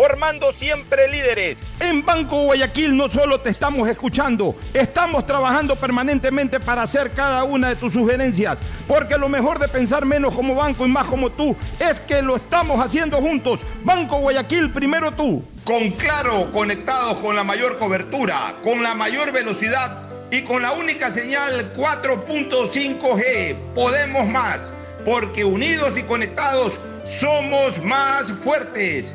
formando siempre líderes. En Banco Guayaquil no solo te estamos escuchando, estamos trabajando permanentemente para hacer cada una de tus sugerencias, porque lo mejor de pensar menos como banco y más como tú es que lo estamos haciendo juntos. Banco Guayaquil, primero tú. Con Claro, conectados con la mayor cobertura, con la mayor velocidad y con la única señal 4.5G, podemos más, porque unidos y conectados somos más fuertes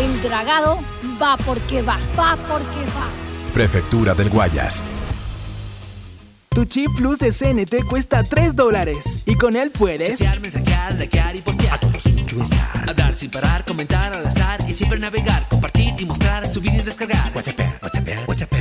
El dragado va porque va, va porque va. Prefectura del Guayas. Tu chip plus de CNT cuesta 3 dólares y con él puedes chatear, mensajear, likear y postear. A todos incluestar. Hablar sin parar, comentar al azar y siempre navegar, compartir y mostrar, subir y descargar. WhatsApp, WhatsApp, WhatsApp.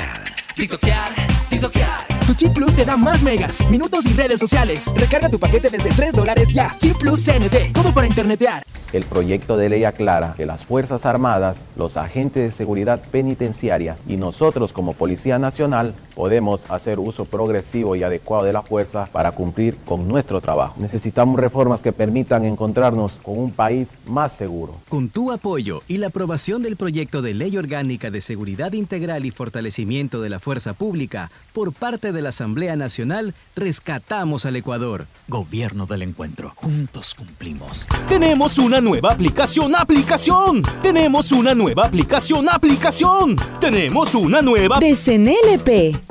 TikTokear, TikTokear. Tu chip plus te da más megas, minutos y redes sociales. Recarga tu paquete desde 3 dólares ya. Chip plus CNT, todo para internetear. El proyecto de ley aclara que las Fuerzas Armadas, los agentes de seguridad penitenciaria y nosotros como Policía Nacional podemos hacer uso progresivo y adecuado de la fuerza para cumplir con nuestro trabajo. Necesitamos reformas que permitan encontrarnos con un país más seguro. Con tu apoyo y la aprobación del proyecto de ley orgánica de seguridad integral y fortalecimiento de la fuerza pública por parte de la Asamblea Nacional, rescatamos al Ecuador. Gobierno del encuentro. Juntos cumplimos. Tenemos una nueva aplicación, aplicación. Tenemos una nueva aplicación, aplicación. Tenemos una nueva de CNLP.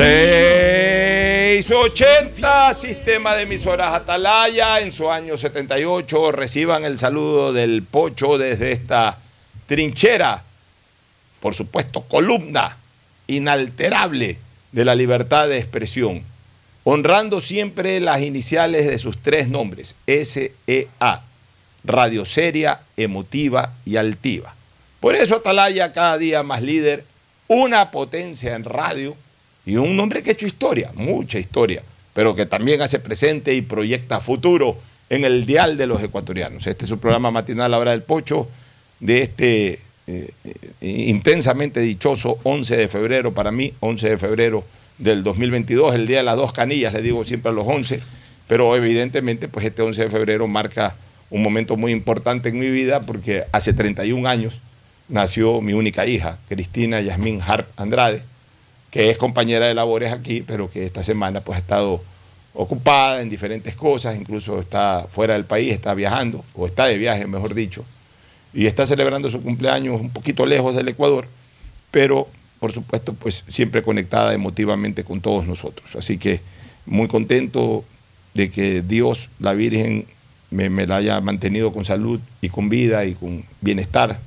680, sistema de emisoras Atalaya, en su año 78. Reciban el saludo del Pocho desde esta trinchera, por supuesto, columna inalterable de la libertad de expresión, honrando siempre las iniciales de sus tres nombres, SEA, radio seria, emotiva y altiva. Por eso Atalaya cada día más líder, una potencia en radio y un hombre que ha hecho historia, mucha historia, pero que también hace presente y proyecta futuro en el dial de los ecuatorianos. Este es su programa matinal, La del Pocho, de este eh, eh, intensamente dichoso 11 de febrero, para mí, 11 de febrero del 2022, el día de las dos canillas, le digo siempre a los 11, pero evidentemente pues este 11 de febrero marca un momento muy importante en mi vida porque hace 31 años nació mi única hija, Cristina Yasmín Harp Andrade, que es compañera de labores aquí, pero que esta semana pues ha estado ocupada en diferentes cosas, incluso está fuera del país, está viajando, o está de viaje, mejor dicho, y está celebrando su cumpleaños un poquito lejos del Ecuador, pero por supuesto, pues siempre conectada emotivamente con todos nosotros. Así que muy contento de que Dios, la Virgen, me, me la haya mantenido con salud y con vida y con bienestar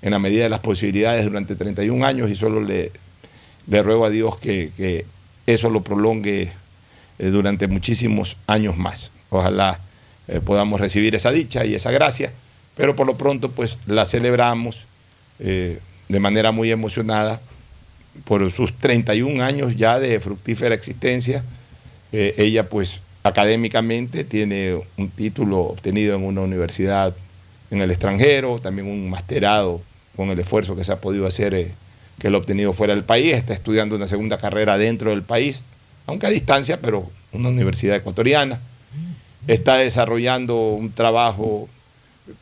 en la medida de las posibilidades durante 31 años y solo le, le ruego a Dios que, que eso lo prolongue eh, durante muchísimos años más. Ojalá eh, podamos recibir esa dicha y esa gracia, pero por lo pronto pues la celebramos eh, de manera muy emocionada por sus 31 años ya de fructífera existencia. Ella pues académicamente tiene un título obtenido en una universidad en el extranjero, también un masterado con el esfuerzo que se ha podido hacer, que lo ha obtenido fuera del país, está estudiando una segunda carrera dentro del país, aunque a distancia, pero una universidad ecuatoriana. Está desarrollando un trabajo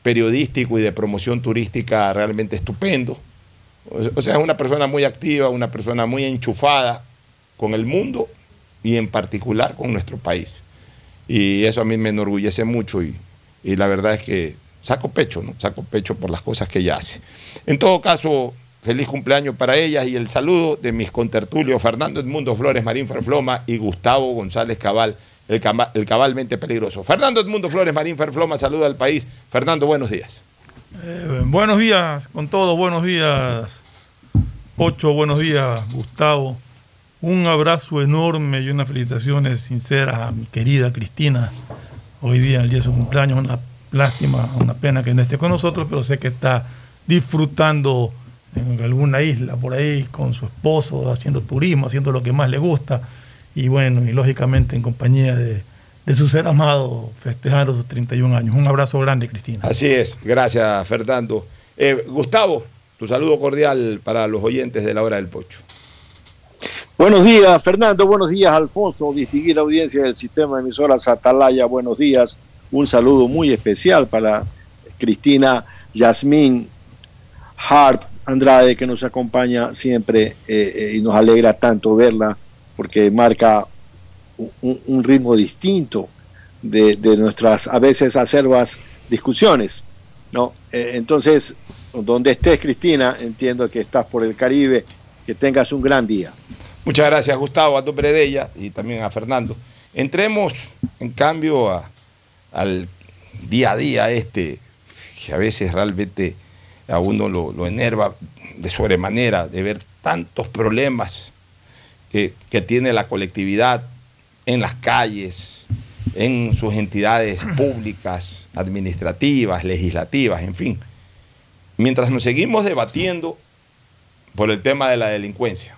periodístico y de promoción turística realmente estupendo. O sea, es una persona muy activa, una persona muy enchufada con el mundo y en particular con nuestro país. Y eso a mí me enorgullece mucho y, y la verdad es que saco pecho, ¿no? Saco pecho por las cosas que ella hace. En todo caso, feliz cumpleaños para ella y el saludo de mis contertulios Fernando Edmundo Flores Marín Ferfloma y Gustavo González Cabal, el cabalmente peligroso. Fernando Edmundo Flores Marín Ferfloma saluda al país. Fernando, buenos días. Eh, buenos días con todos, buenos días Pocho, buenos días Gustavo. Un abrazo enorme y unas felicitaciones sinceras a mi querida Cristina. Hoy día, el día de su cumpleaños, una lástima, una pena que no esté con nosotros, pero sé que está disfrutando en alguna isla por ahí con su esposo, haciendo turismo, haciendo lo que más le gusta. Y bueno, y lógicamente en compañía de, de su ser amado, festejando sus 31 años. Un abrazo grande, Cristina. Así es, gracias Fernando. Eh, Gustavo, tu saludo cordial para los oyentes de la hora del pocho. Buenos días, Fernando. Buenos días, Alfonso. Distinguida audiencia del sistema de emisoras Atalaya. Buenos días. Un saludo muy especial para Cristina Yasmín Harp Andrade, que nos acompaña siempre eh, eh, y nos alegra tanto verla porque marca un, ritmo distinto de, nuestras a veces acerbas discusiones. ¿no? Eh, entonces, donde estés, Cristina, entiendo que estás por el Caribe, que tengas un gran día. Muchas gracias, Gustavo, a nombre de y también a Fernando. Entremos, en cambio, al día a día este, que a veces realmente a uno lo, lo enerva de sobremanera, de ver tantos problemas que, que tiene la colectividad en las calles, en sus entidades públicas, administrativas, legislativas, en fin. Mientras nos seguimos debatiendo por el tema de la delincuencia,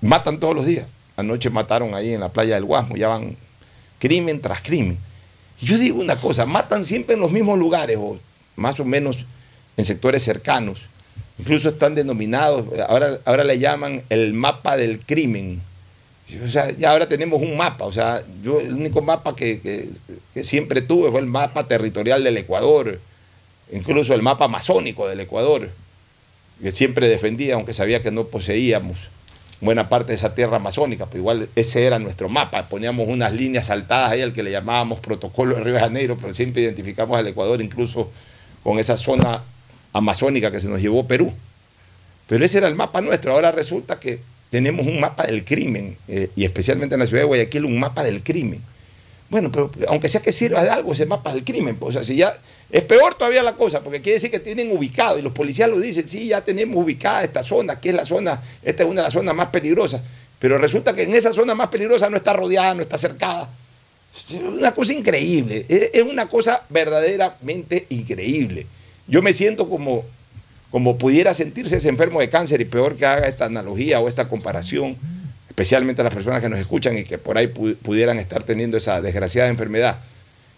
matan todos los días. Anoche mataron ahí en la playa del Guasmo, ya van crimen tras crimen. Yo digo una cosa, matan siempre en los mismos lugares, o más o menos en sectores cercanos. Incluso están denominados, ahora, ahora le llaman el mapa del crimen. O sea, ya ahora tenemos un mapa. O sea, yo el único mapa que, que, siempre tuve fue el mapa territorial del Ecuador, incluso el mapa masónico del Ecuador, que siempre defendía, aunque sabía que no poseíamos buena parte de esa tierra amazónica, pues igual ese era nuestro mapa, poníamos unas líneas saltadas ahí al que le llamábamos protocolo de Río de Janeiro, pero siempre identificamos al Ecuador incluso con esa zona amazónica que se nos llevó Perú. Pero ese era el mapa nuestro, ahora resulta que tenemos un mapa del crimen, eh, y especialmente en la ciudad de Guayaquil un mapa del crimen. Bueno, pero aunque sea que sirva de algo ese mapa del crimen, pues, o sea, si ya es peor todavía la cosa, porque quiere decir que tienen ubicado, y los policías lo dicen, sí, ya tenemos ubicada esta zona, que es la zona, esta es una de las zonas más peligrosas, pero resulta que en esa zona más peligrosa no está rodeada, no está cercada. Una cosa increíble, es una cosa verdaderamente increíble. Yo me siento como, como pudiera sentirse ese enfermo de cáncer, y peor que haga esta analogía o esta comparación, especialmente a las personas que nos escuchan y que por ahí pudieran estar teniendo esa desgraciada enfermedad.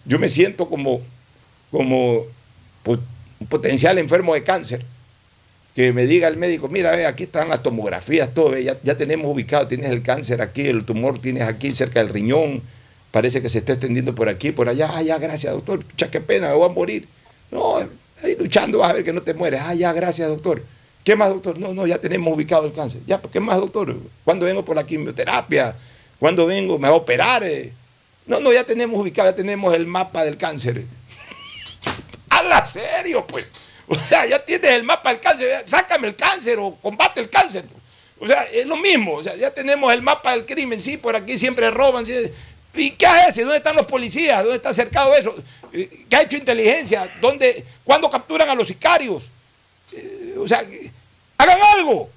Yo me siento como como un potencial enfermo de cáncer, que me diga el médico, mira, ve, aquí están las tomografías, todo, ve, ya, ya, tenemos ubicado, tienes el cáncer aquí, el tumor tienes aquí cerca del riñón, parece que se está extendiendo por aquí, por allá, ah, ya, gracias, doctor, pucha, qué pena, me voy a morir. No, ahí luchando vas a ver que no te mueres, ah, ya, gracias, doctor. ¿Qué más, doctor? No, no, ya tenemos ubicado el cáncer. Ya, ¿qué más, doctor? ¿Cuándo vengo por la quimioterapia? ¿Cuándo vengo? ¿Me va a operar? No, no, ya tenemos ubicado, ya tenemos el mapa del cáncer. Habla serio, pues. O sea, ya tienes el mapa del cáncer, sácame el cáncer o combate el cáncer. O sea, es lo mismo, o sea, ya tenemos el mapa del crimen, sí, por aquí siempre roban. ¿Y qué hace? ¿Dónde están los policías? ¿Dónde está cercado eso? Eh, ¿Qué ha hecho inteligencia? ¿Dónde, ¿Cuándo capturan a los sicarios? Eh, o sea, hagan algo.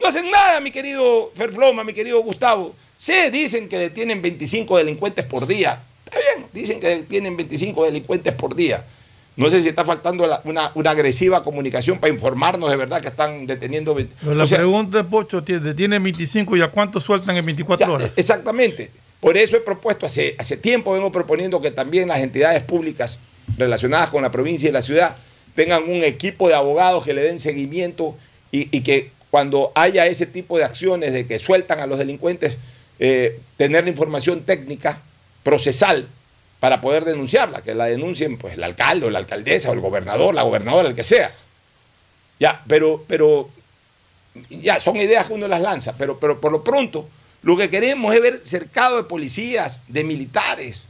No hacen nada, mi querido Ferfloma, mi querido Gustavo. Sí, dicen que detienen 25 delincuentes por día. Está bien, dicen que detienen 25 delincuentes por día. No sé si está faltando una, agresiva comunicación para informarnos de verdad que están deteniendo. la pregunta es, Pocho, detienen 25 y a cuántos sueltan en 24 horas? Exactamente. Por eso he propuesto, hace, hace tiempo vengo proponiendo que también las entidades públicas relacionadas con la provincia y la ciudad tengan un equipo de abogados que le den seguimiento y, que cuando haya ese tipo de acciones de que sueltan a los delincuentes, eh, tener la información técnica, procesal, para poder denunciarla, que la denuncien pues el alcalde o la alcaldesa o el gobernador, la gobernadora, el que sea. Ya, pero, pero ya son ideas que uno las lanza, pero, pero por lo pronto lo que queremos es ver cercado de policías, de militares,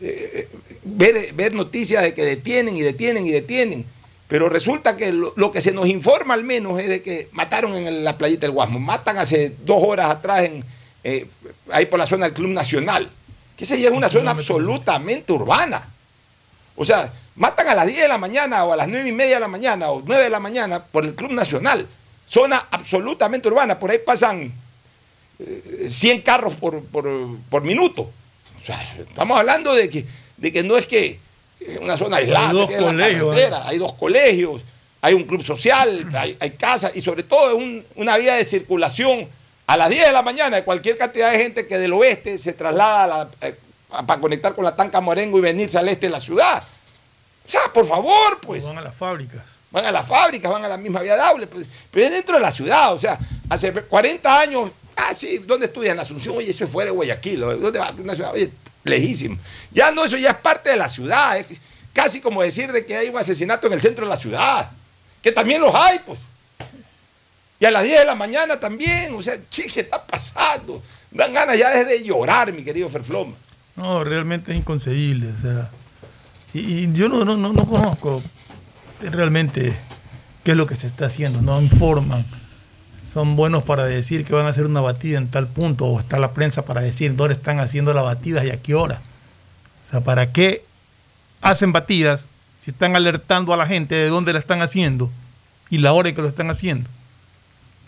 eh, ver, ver, noticias de que detienen y detienen y detienen. Pero resulta que lo, que se nos informa al menos es de que mataron en la playita del Guasmo. Matan hace dos horas atrás en, eh, ahí por la zona del Club Nacional que se es una zona absolutamente urbana. O sea, matan a las 10 de la mañana o a las 9 y media de la mañana o 9 de la mañana por el Club Nacional. Zona absolutamente urbana. Por ahí pasan 100 eh, carros por, minuto. O sea, estamos hablando de que, de que no es que una zona aislada. Hay dos, colegios, ¿eh? hay dos colegios, hay un club social, hay, hay casas y sobre todo una vía de circulación a las 10 de la mañana cualquier cantidad de gente que del oeste se traslada eh, para conectar con la Tanca Morengo y venirse al este de la ciudad. O sea, por favor, pues. Van a las fábricas. Van a las fábricas, van a la misma vía dable, pues, pero es dentro de la ciudad, o sea, hace 40 años, ah, sí, ¿dónde estudian? Asunción, oye, eso es fuera de Guayaquil, ¿dónde va? Una ciudad, oye, lejísimo. Ya no, eso ya es parte de la ciudad, es casi como decir de que hay un asesinato en el centro de la ciudad, que también los hay, pues. Y a las 10 de la mañana también, o sea, che, ¿qué está pasando? Dan ganas ya de llorar, mi querido Ferfloma. No, realmente es inconcebible. O sea, y, yo no, no, no, conozco realmente qué es lo que se está haciendo, no informan. Son buenos para decir que van a hacer una batida en tal punto, o está la prensa para decir dónde están haciendo las batidas y a qué hora. O sea, ¿para qué hacen batidas si están alertando a la gente de dónde la están haciendo y la hora en que lo están haciendo?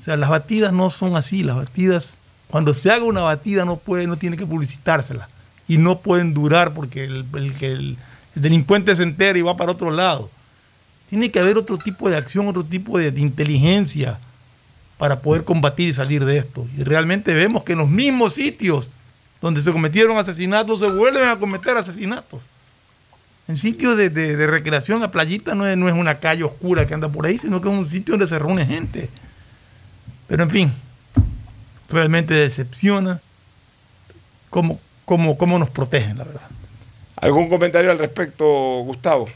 O sea, las batidas no son así, las batidas, cuando se haga una batida no puede, no tiene que publicitársela. Y no pueden durar porque el, el, delincuente se entera y va para otro lado. Tiene que haber otro tipo de acción, otro tipo de, inteligencia para poder combatir y salir de esto. Y realmente vemos que en los mismos sitios donde se cometieron asesinatos se vuelven a cometer asesinatos. En sitios de, recreación, la playita no es, no es, una calle oscura que anda por ahí, sino que es un sitio donde se reúne gente. Pero en fin, realmente decepciona cómo, cómo, cómo nos protegen, la verdad. ¿Algún comentario al respecto, Gustavo?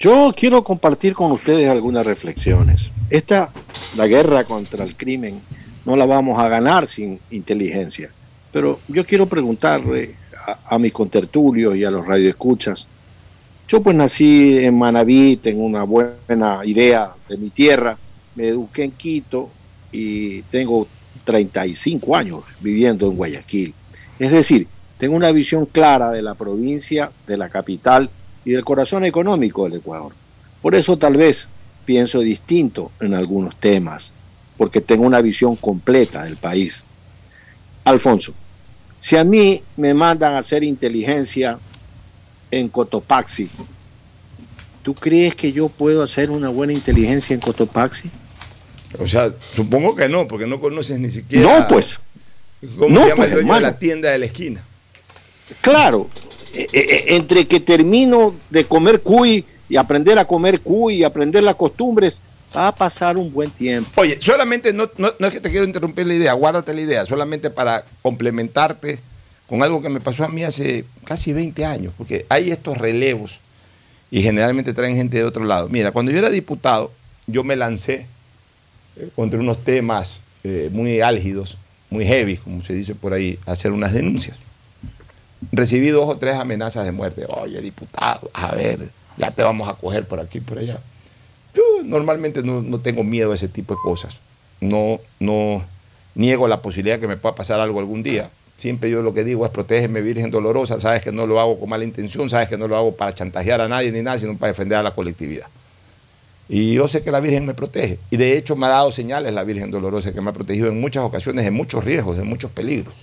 Yo quiero compartir con ustedes algunas reflexiones. Esta, la guerra contra el crimen, no la vamos a ganar sin inteligencia. Pero yo quiero preguntarle a, a mis contertulios y a los radioescuchas. Yo pues nací en Manabí, tengo una buena idea de mi tierra, me eduqué en Quito, y tengo 35 años viviendo en Guayaquil. Es decir, tengo una visión clara de la provincia, de la capital y del corazón económico del Ecuador. Por eso tal vez pienso distinto en algunos temas, porque tengo una visión completa del país. Alfonso, si a mí me mandan a hacer inteligencia en Cotopaxi, ¿tú crees que yo puedo hacer una buena inteligencia en Cotopaxi? O sea, supongo que no, porque no conoces ni siquiera. No, pues. ¿Cómo se llama el pues, de la tienda de la esquina? Claro, entre que termino de comer cuy y aprender a comer cuy y aprender las costumbres, va a pasar un buen tiempo. Oye, solamente no, no, es que te quiero interrumpir la idea, guárdate la idea, solamente para complementarte con algo que me pasó a mí hace casi 20 años, porque hay estos relevos y generalmente traen gente de otro lado. Mira, cuando yo era diputado, yo me lancé contra unos temas eh, muy álgidos, muy heavy, como se dice por ahí, hacer unas denuncias. Recibí dos o tres amenazas de muerte. Oye, diputado, a ver, ya te vamos a coger por aquí por allá. normalmente no, no tengo miedo a ese tipo de cosas. No, no niego la posibilidad de que me pueda pasar algo algún día. Siempre yo lo que digo es protégeme, Virgen Dolorosa. Sabes que no lo hago con mala intención, sabes que no lo hago para chantajear a nadie ni nada, sino para defender a la colectividad. Y yo sé que la Virgen me protege. Y de hecho me ha dado señales la Virgen Dolorosa que me ha protegido en muchas ocasiones, de muchos riesgos, de muchos peligros.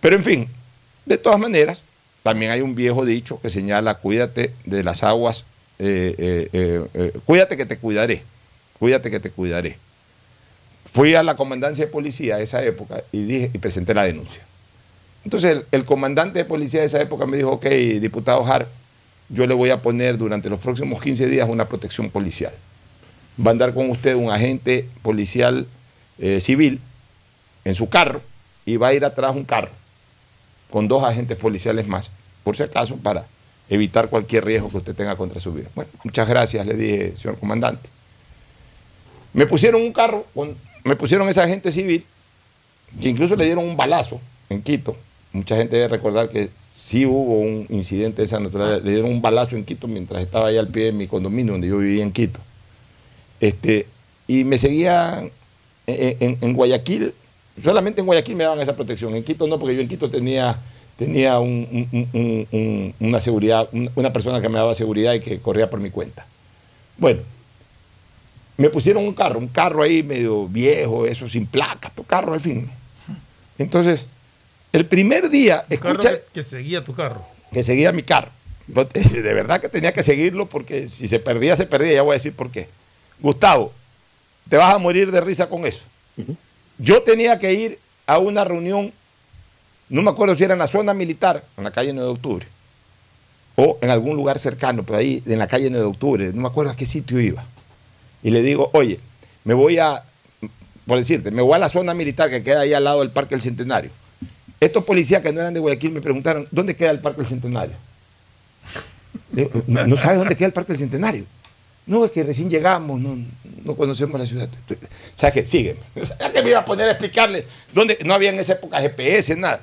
Pero en fin, de todas maneras, también hay un viejo dicho que señala, cuídate de las aguas, eh, eh, eh, cuídate que te cuidaré, cuídate que te cuidaré. Fui a la comandancia de policía a esa época y, dije, y presenté la denuncia. Entonces el, comandante de policía de esa época me dijo, ok, diputado Hart, yo le voy a poner durante los próximos 15 días una protección policial. Va a andar con usted un agente policial civil en su carro y va a ir atrás un carro con dos agentes policiales más, por si acaso, para evitar cualquier riesgo que usted tenga contra su vida. Bueno, muchas gracias, le dije, señor comandante. Me pusieron un carro, con, me pusieron ese agente civil, que incluso le dieron un balazo en Quito. Mucha gente debe recordar que sí hubo un incidente de esa naturaleza. Le dieron un balazo en Quito mientras estaba ahí al pie de mi condominio, donde yo vivía en Quito. Este, y me en- en Guayaquil, solamente en Guayaquil me daban esa protección. En Quito no, porque yo en Quito tenía, tenía un- un- un- un- una seguridad, un- una persona que me daba seguridad y que corría por mi cuenta. Bueno, me pusieron un carro, un carro ahí medio viejo, eso sin placas, pero carro al fin. Entonces, el primer día, carro escucha, que, que seguía tu carro. que seguía mi carro. De verdad que tenía que seguirlo porque si se perdía, se perdía. Ya voy a decir por qué. Gustavo, te vas a morir de risa con eso. Yo tenía que ir a una reunión, no me acuerdo si era en la zona militar, en la calle 9 de octubre, o en algún lugar cercano, pero ahí en la calle 9 de octubre, no me acuerdo a qué sitio iba. Y le digo, oye, me voy a, por decirte, me voy a la zona militar que queda ahí al lado del Parque del Centenario. Estos policías que no eran de Guayaquil me preguntaron, ¿dónde queda el Parque del Centenario? ¿No, no sabes dónde queda el Parque del Centenario? No, es que recién llegamos, no, no conocemos la ciudad. ¿Sabes qué? Sígueme. ¿Sabes que me iba a poner a explicarle dónde? No había en esa época GPS, nada.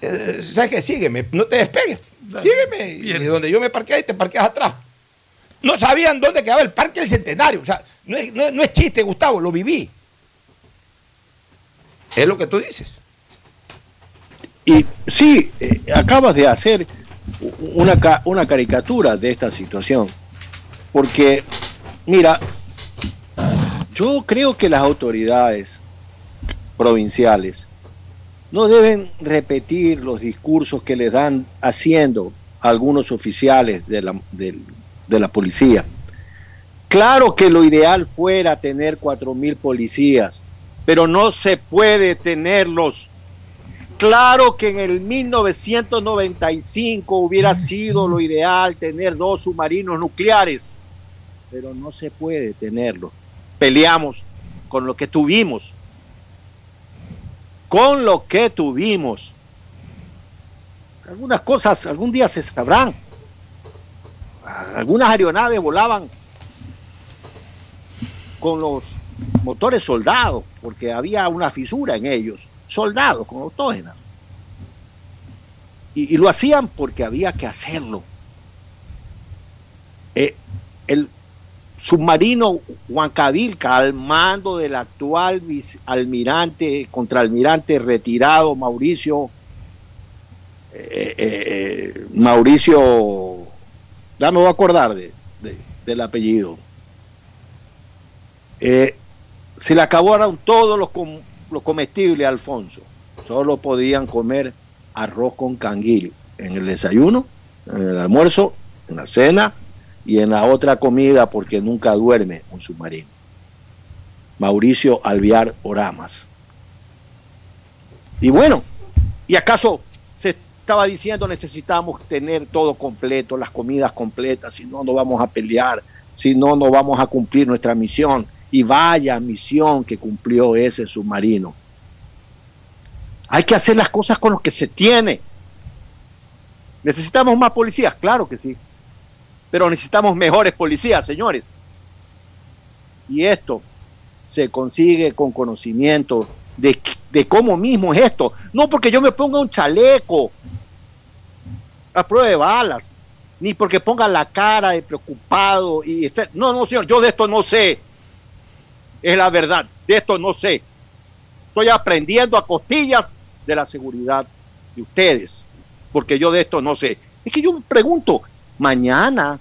Eh, ¿Sabes qué? Sígueme, no te despegues. Sígueme. Y donde yo me parqué ahí, te parqueas atrás. No sabían dónde quedaba el Parque del Centenario. O sea, no es, no es- no es chiste, Gustavo, lo viví. Es lo que tú dices. Y sí, eh, acabas de hacer una caricatura de esta situación. Porque, mira, yo creo que las autoridades provinciales no deben repetir los discursos que les dan haciendo algunos oficiales de la, de la policía. Claro que lo ideal fuera tener cuatro mil policías, pero no se puede tenerlos. Claro que en el 1995 hubiera sido lo ideal tener dos submarinos nucleares, pero no se puede tenerlo. Peleamos con lo que tuvimos. Con lo que tuvimos. Algunas cosas algún día se sabrán. Algunas aeronaves volaban con los motores soldados, porque había una fisura en ellos, soldados con autógenas. Y, lo hacían porque había que hacerlo. Eh, el submarino Huancavilca, al mando del actual almirante, contraalmirante retirado Mauricio, eh, eh, eh, Mauricio, ya me voy a acordar de, de- del apellido. Se le acabaron todos los, com- los comestibles a Alfonso. Solo podían comer arroz con canguil en el desayuno, en el almuerzo, en la cena y en la otra comida porque nunca duerme un submarino. Mauricio Alviar Oramas. Y bueno, ¿y acaso se estaba diciendo necesitamos tener todo completo, las comidas completas, si no, no vamos a pelear, si no, no vamos a cumplir nuestra misión? Y vaya misión que cumplió ese submarino. Hay que hacer las cosas con lo que se tiene. ¿Necesitamos más policías? Claro que sí. Pero necesitamos mejores policías, señores. Y esto se consigue con conocimiento de, de cómo mismo es esto. No porque yo me ponga un chaleco a prueba de balas ni porque ponga la cara de preocupado y esté, no, no, señor, yo de esto no sé. Es la verdad, de esto no sé. Estoy aprendiendo a costillas de la seguridad de ustedes, porque yo de esto no sé. Es que yo pregunto, mañana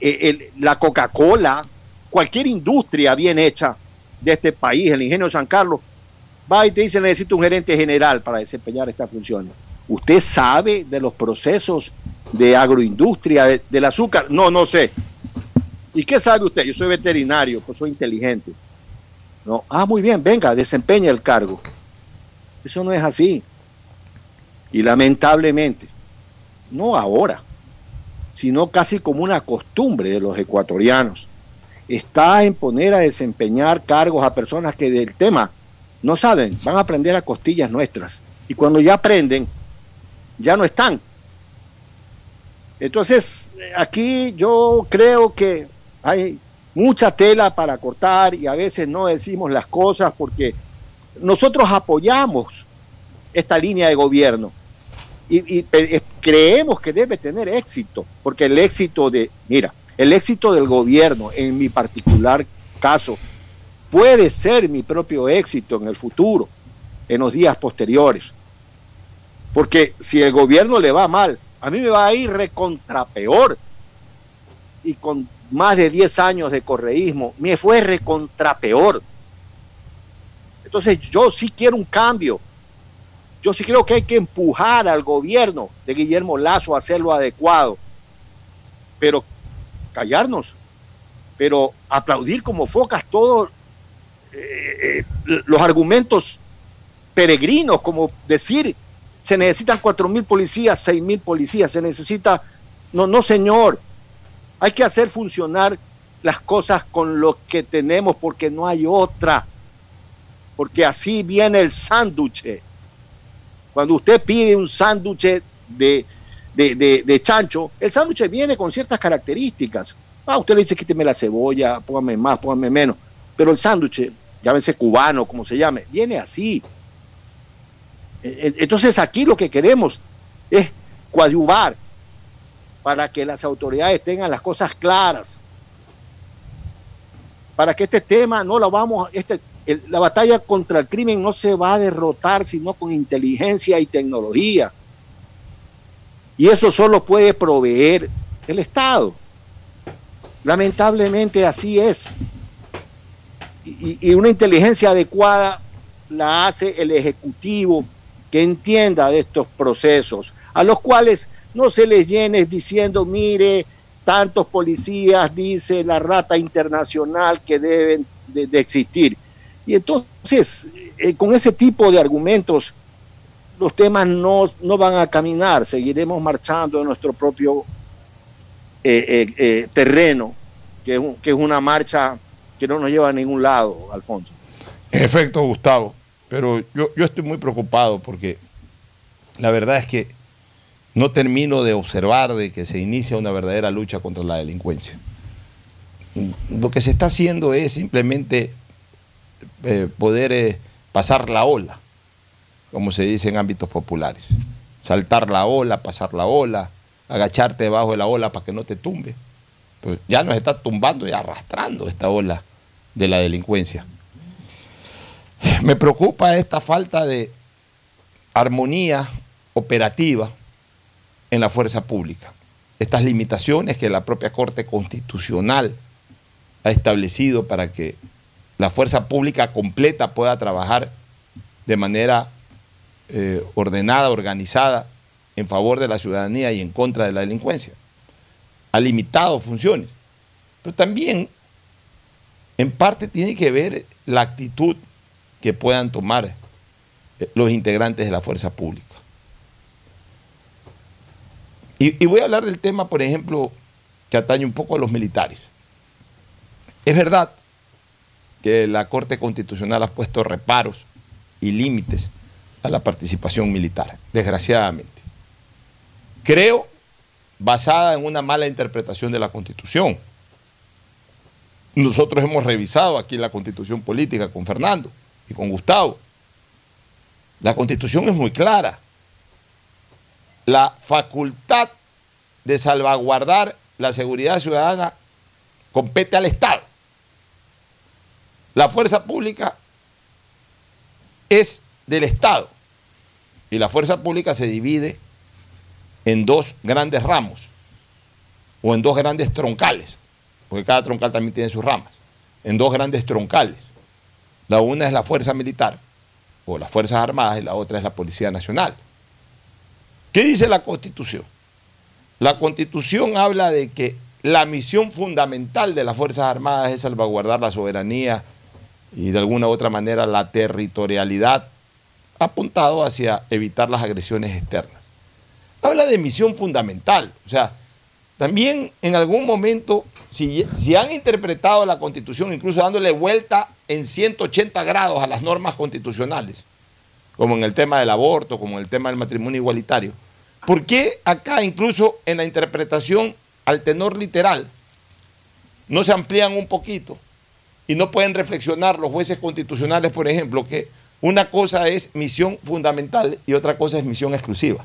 eh, la Coca-Cola, cualquier industria bien hecha de este país, el ingenio San Carlos, va y te dice necesito un gerente general para desempeñar estas funciones. ¿Usted sabe de los procesos de agroindustria, de- del azúcar? No, no sé. ¿Y qué sabe usted? Yo soy veterinario, pues soy inteligente. No, ah, muy bien, venga, desempeña el cargo. Eso no es así. Y lamentablemente, no ahora, sino casi como una costumbre de los ecuatorianos, está en poner a desempeñar cargos a personas que del tema no saben, van a aprender a costillas nuestras. Y cuando ya aprenden, ya no están. Entonces, aquí yo creo que hay mucha tela para cortar y a veces no decimos las cosas porque nosotros apoyamos esta línea de gobierno y, y, eh, creemos que debe tener éxito, porque el éxito de, mira, el éxito del gobierno en mi particular caso puede ser mi propio éxito en el futuro, en los días posteriores. Porque si el gobierno le va mal, a mí me va a ir recontra peor. Y con más de 10 años de correísmo, me fue recontra peor. Entonces yo sí quiero un cambio. Yo sí creo que hay que empujar al gobierno de Guillermo Lazo a hacer lo adecuado. Pero callarnos. Pero aplaudir como focas todos eh, los argumentos peregrinos, como decir, se necesitan cuatro mil policías, seis mil policías, se necesita, no, no señor, hay que hacer funcionar las cosas con lo que tenemos porque no hay otra, porque así viene el sándwich. Cuando usted pide un sándwich de, de, de, de, chancho, el sándwich viene con ciertas características. Ah, usted le dice quíteme la cebolla, póngame más, póngame menos, pero el sándwich llámese cubano, como se llame, viene así. Entonces aquí lo que queremos es coadyuvar para que las autoridades tengan las cosas claras, para que este tema no lo vamos, este, la batalla contra el crimen no se va a derrotar sino con inteligencia y tecnología. Y eso solo puede proveer el Estado. Lamentablemente así es y, una inteligencia adecuada la hace el Ejecutivo que entienda de estos procesos, a los cuales no se les llene diciendo, mire, tantos policías, dice la rata internacional que deben de, de existir. Y entonces, eh, con ese tipo de argumentos, los temas no, no, van a caminar, seguiremos marchando en nuestro propio eh, eh, terreno, que es, una marcha que no nos lleva a ningún lado, Alfonso. En efecto, Gustavo, pero yo, yo estoy muy preocupado porque la verdad es que no termino de observar de que se inicia una verdadera lucha contra la delincuencia. Lo que se está haciendo es simplemente eh, poder eh, pasar la ola, como se dice en ámbitos populares. Saltar la ola, pasar la ola, agacharte debajo de la ola para que no te tumbe. Pues ya nos está tumbando y arrastrando esta ola de la delincuencia. Me preocupa esta falta de armonía operativa en la fuerza pública. Estas limitaciones que la propia Corte Constitucional ha establecido para que la fuerza pública completa pueda trabajar de manera eh, ordenada, organizada, en favor de la ciudadanía y en contra de la delincuencia. Ha limitado funciones. Pero también, en parte, tiene que ver la actitud que puedan tomar los integrantes de la fuerza pública. Y, y, voy a hablar del tema, por ejemplo, que atañe un poco a los militares. Es verdad que la Corte Constitucional ha puesto reparos y límites a la participación militar, desgraciadamente. Creo, basada en una mala interpretación de la Constitución. Nosotros hemos revisado aquí la Constitución política con Fernando y con Gustavo. La Constitución es muy clara. La facultad de salvaguardar la seguridad ciudadana compete al Estado. La fuerza pública es del Estado y la fuerza pública se divide en dos grandes ramos o en dos grandes troncales, porque cada troncal también tiene sus ramas, en dos grandes troncales. La una es la fuerza militar o las Fuerzas Armadas y la otra es la Policía Nacional. ¿Qué dice la Constitución? La Constitución habla de que la misión fundamental de las Fuerzas Armadas es salvaguardar la soberanía y de alguna u otra manera la territorialidad apuntado hacia evitar las agresiones externas. Habla de misión fundamental, o sea, también en algún momento, si, si, han interpretado la Constitución, incluso dándole vuelta en 180 grados a las normas constitucionales, como en el tema del aborto, como en el tema del matrimonio igualitario, ¿por qué acá incluso en la interpretación al tenor literal no se amplían un poquito y no pueden reflexionar los jueces constitucionales, por ejemplo, que una cosa es misión fundamental y otra cosa es misión exclusiva?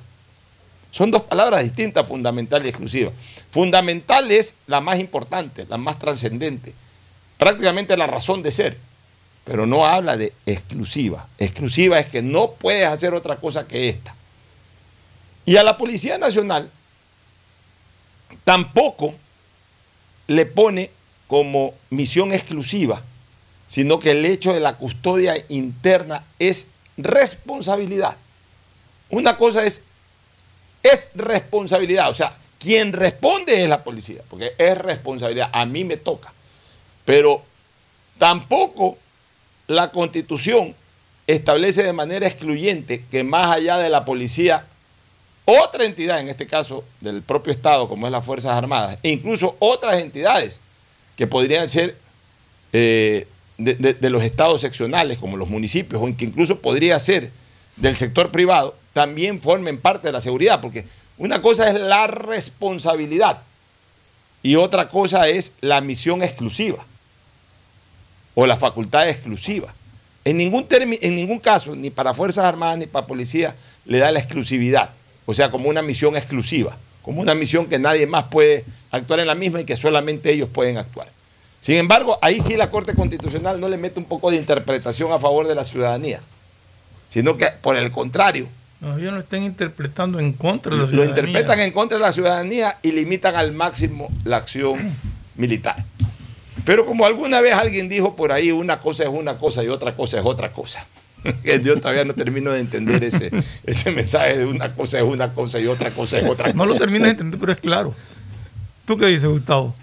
Son dos palabras distintas, fundamental y exclusiva. Fundamental es la más importante, la más trascendente, prácticamente la razón de ser, pero no habla de exclusiva. Exclusiva es que no puedes hacer otra cosa que esta. Y a la Policía Nacional tampoco le pone como misión exclusiva, sino que el hecho de la custodia interna es responsabilidad. Una cosa es es responsabilidad. O sea, quien responde es la policía, porque es responsabilidad. A mí me toca. Pero tampoco la constitución establece de manera excluyente que más allá de la policía, otra entidad, en este caso del propio Estado, como es las Fuerzas Armadas, e incluso otras entidades que podrían ser eh, de, los estados seccionales, como los municipios, o que incluso podría ser del sector privado, también formen parte de la seguridad, porque una cosa es la responsabilidad y otra cosa es la misión exclusiva o la facultad exclusiva. En ningún, en ningún caso, ni para Fuerzas Armadas ni para Policía, le da la exclusividad, o sea, como una misión exclusiva, como una misión que nadie más puede actuar en la misma y que solamente ellos pueden actuar. Sin embargo, ahí sí la Corte Constitucional no le mete un poco de interpretación a favor de la ciudadanía, sino que por el contrario, no, ellos lo están interpretando en contra de la ciudadanía. Lo interpretan en contra de la ciudadanía y limitan al máximo la acción militar. Pero como alguna vez alguien dijo por ahí, una cosa es una cosa y otra cosa es otra cosa. Yo todavía no termino de entender ese, ese mensaje de una cosa es una cosa y otra cosa es otra cosa. No lo termino de entender, pero es claro. ¿Tú qué dices, Gustavo?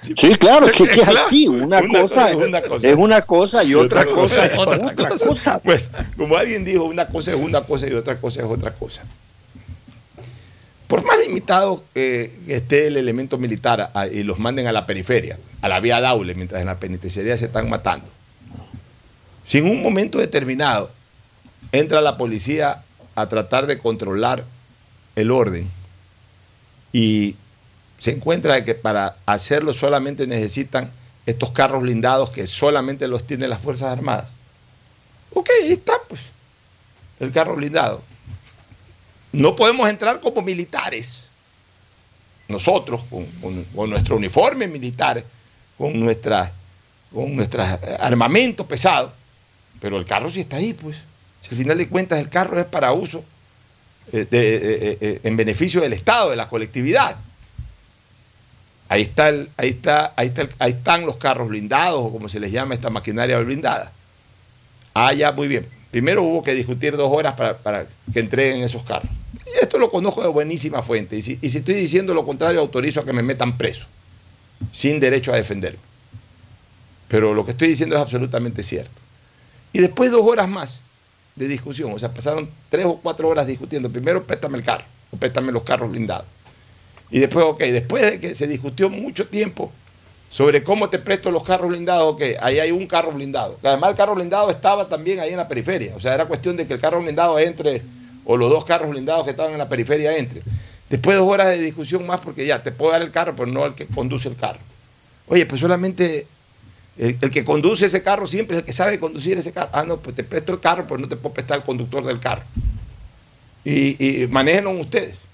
Sí, claro, que, es así. Una, cosa, es una cosa y otra, cosa, es otra, cosa. Bueno, como alguien dijo, una cosa es una cosa y otra cosa es otra cosa. Por más limitado que esté el elemento militar y los manden a la periferia, a la vía Daule, mientras en la penitenciaría se están matando, si en un momento determinado entra la policía a tratar de controlar el orden y se encuentra que para hacerlo solamente necesitan estos carros blindados que solamente los tienen las Fuerzas Armadas. Ok, ahí está, pues, el carro blindado. No podemos entrar como militares, nosotros, con, nuestro uniforme militar, con, nuestra, con nuestro armamento pesado, pero el carro sí está ahí, pues. Si al final de cuentas el carro es para uso eh, eh, eh, en beneficio del Estado, de la colectividad. Ahí, está ahí, está, ahí, está ahí están los carros blindados, o como se les llama esta maquinaria blindada. Ah, ya, muy bien. Primero hubo que discutir dos horas para, que entreguen esos carros. Esto lo conozco de buenísima fuente. Y si, y si estoy diciendo lo contrario, autorizo a que me metan preso, sin derecho a defenderme. Pero lo que estoy diciendo es absolutamente cierto. Y después dos horas más de discusión, o sea, pasaron tres o cuatro horas discutiendo. Primero, préstame el carro, o préstame los carros blindados. Y después, ok, después de que se discutió mucho tiempo sobre cómo te presto los carros blindados, ok, ahí hay un carro blindado. Además, el carro blindado estaba también ahí en la periferia. O sea, era cuestión de que el carro blindado entre, o los dos carros blindados que estaban en la periferia entre. Después de dos horas de discusión más, porque ya te puedo dar el carro, pero no el que conduce el carro. Oye, pues solamente el, que conduce ese carro siempre es el que sabe conducir ese carro. Ah, no, pues te presto el carro, pero no te puedo prestar el conductor del carro. Y, y manéjenlo ustedes.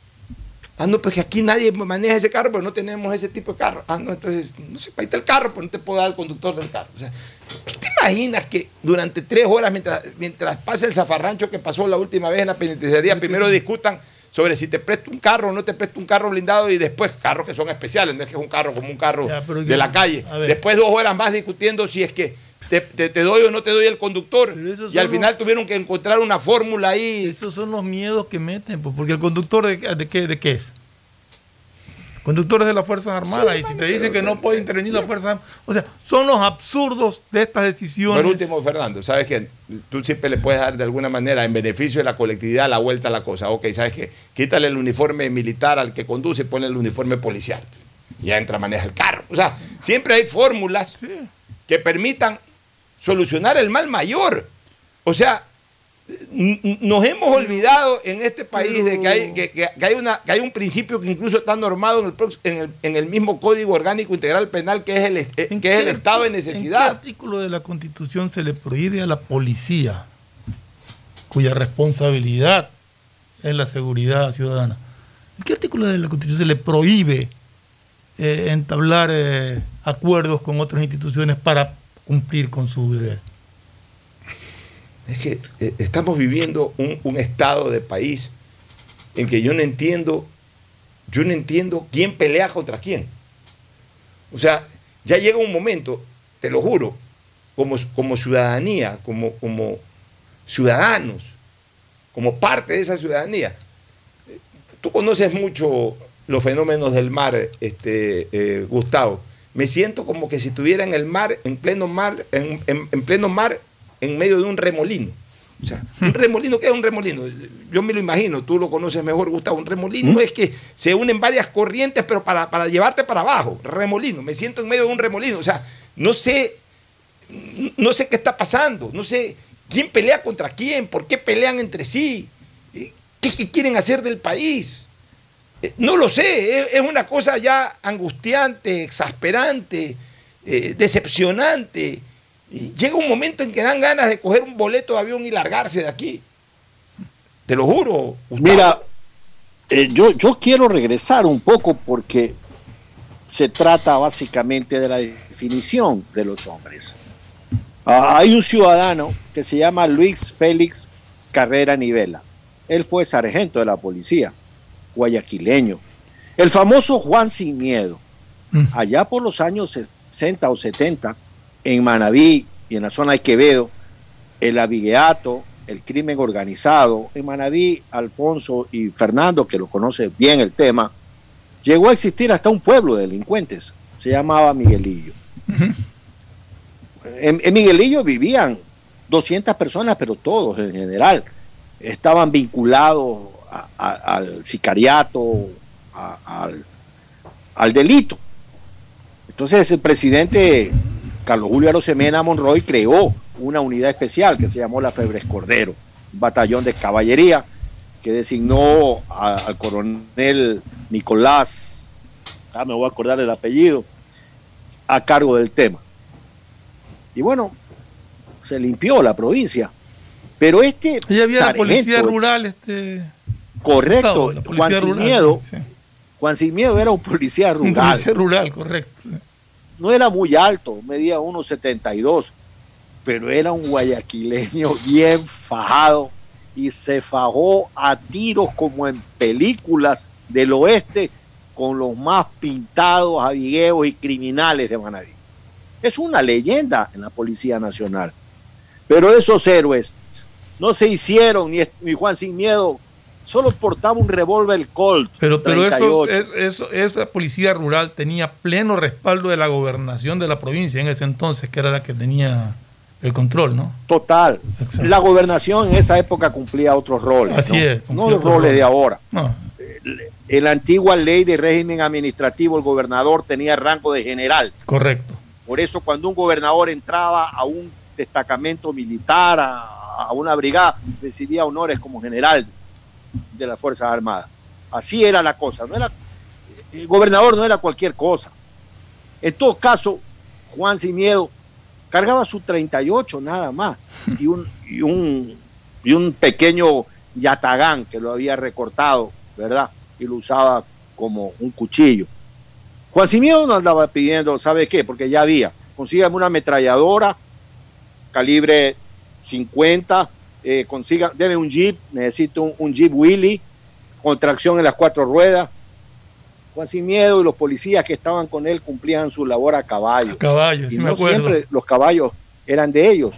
Ah, no, pues que aquí nadie maneja ese carro, pero no tenemos ese tipo de carro. Ah, no, entonces, no sé, ahí está el carro, pero no te puedo dar el conductor del carro. O sea, ¿tú te imaginas que durante tres horas, mientras, mientras pasa el zafarrancho que pasó la última vez en la penitenciaría, primero discutan sobre si te presto un carro o no te presto un carro blindado y después carros que son especiales, no es que es un carro como un carro Ya, de la calle. Después dos horas más discutiendo si es que te, te- te doy o no te doy el conductor. Y al los- final tuvieron que encontrar una fórmula ahí. Esos son los miedos que meten, pues, porque el conductor de, de qué, de qué es. Conductores de las Fuerzas Armadas, y si te dicen que no puede intervenir las Fuerzas Armadas, o sea, son los absurdos de estas decisiones. Por último, Fernando, sabes que tú siempre le puedes dar de alguna manera en beneficio de la colectividad la vuelta a la cosa. Ok, sabes que quítale el uniforme militar al que conduce y ponle el uniforme policial. Ya entra, maneja el carro. O sea, siempre hay fórmulas que permitan solucionar el mal mayor. O sea, nos hemos olvidado en este país de que hay, que, que- que hay, una, que hay un principio que incluso está normado en el, en el, en el mismo Código Orgánico Integral Penal, que es el, eh, que es el estado de ¿En qué necesidad. artículo de la Constitución se le prohíbe a la policía, cuya responsabilidad es la seguridad ciudadana? ¿En qué artículo de la Constitución se le prohíbe eh, entablar eh, acuerdos con otras instituciones para cumplir con su deber? Es que eh, estamos viviendo un, estado de país en que yo no entiendo, yo no entiendo quién pelea contra quién. O sea, ya llega un momento, te lo juro, como, como ciudadanía, como, como ciudadanos, como parte de esa ciudadanía. Tú conoces mucho los fenómenos del mar, este, eh, Gustavo. Me siento como que si estuviera en el mar, en pleno mar, en, en- en pleno mar, en medio de un remolino. O sea, un remolino, ¿qué es un remolino? Yo me lo imagino, tú lo conoces mejor, Gustavo. Un remolino es que se unen varias corrientes, pero para, para llevarte para abajo. Remolino, me siento en medio de un remolino. O sea, no sé, no sé qué está pasando, no sé quién pelea contra quién, por qué pelean entre sí, qué, qué quieren hacer del país. No lo sé, es, una cosa ya angustiante, exasperante, eh, decepcionante. Llega un momento en que dan ganas de coger un boleto de avión y largarse de aquí. Te lo juro. Mira, eh, yo, yo quiero regresar un poco porque se trata básicamente de la definición de los hombres. Ah, hay un ciudadano que se llama Luis Félix Carrera Nivela. Él fue sargento de la policía, guayaquileño. El famoso Juan Sin Miedo, allá por los años 60 o 70, en Manabí y en la zona de Quevedo, el abigueato, el crimen organizado, en Manabí, Alfonso y Fernando, que lo conoce bien el tema, llegó a existir hasta un pueblo de delincuentes, se llamaba Miguelillo. En, en Miguelillo vivían 200 personas, pero todos en general estaban vinculados a- a- al sicariato, a- al, al delito. Entonces el presidente Carlos Julio Arosemena Monroy creó una unidad especial que se llamó la Febres Cordero, un batallón de caballería que designó a- al coronel Nicolás, ah, me voy a acordar el apellido, a cargo del tema. Y bueno, se limpió la provincia. Pero este Y había la policía rural, este. Correcto, la Juan Sin Miedo, sí. Juan Sin Miedo era un policía Un rural. policía rural, correcto. no era muy alto, medía 1,72, pero era un guayaquileño bien fajado y se fajó a tiros como en películas del oeste con los más pintados avigueos y criminales de Manaví. Es una leyenda en la Policía Nacional. Pero esos héroes no se hicieron, ni, ni Juan Sin Miedo, solo portaba un revólver Colt. Pero, pero eso, 38. es- eso- esa policía rural tenía pleno respaldo de la gobernación de la provincia en ese entonces, que era la que tenía el control, ¿no? Total. La gobernación en esa época cumplía otros roles. Así ¿no? es, No los roles de ahora. No. En la antigua ley de régimen administrativo, el gobernador tenía rango de general. Correcto. Por eso, cuando un gobernador entraba a un destacamento militar, a, a una brigada, recibía honores como general de las Fuerzas Armadas. Así era la cosa. No era, el gobernador no era cualquier cosa. En todo caso, Juan Sin Miedo cargaba su 38 nada más y un, y un, y un pequeño yatagán que lo había recortado, ¿verdad? Y lo usaba como un cuchillo. Juan Simeo no andaba pidiendo, ¿sabe qué? Porque ya había. Consígame una ametralladora calibre 50, eh, consiga, debe un jeep, necesito un, un jeep Willy con tracción en las cuatro ruedas. Juan Sin Miedo y los policías que estaban con él cumplían su labor a caballo. A caballo, y sí no me acuerdo. siempre los caballos eran de ellos.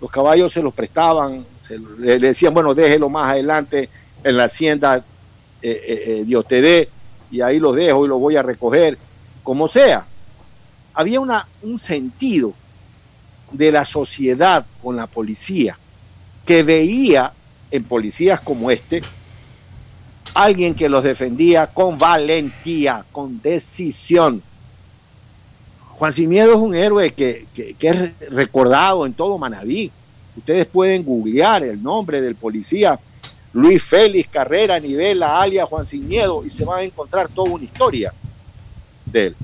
Los caballos se los prestaban, se- le, le decían, bueno, déjelo más adelante en la hacienda, eh, eh, eh, Dios te dé, y ahí los dejo y los voy a recoger, como sea. Había una, un sentido de la sociedad con la policía que veía en policías como este alguien que los defendía con valentía, con decisión. Juan Sin Miedo es un héroe que, que- es recordado en todo Manabí. Ustedes pueden googlear el nombre del policía Luis Félix Carrera Nivela, alias Juan Sin Miedo, y se van a encontrar toda una historia de él.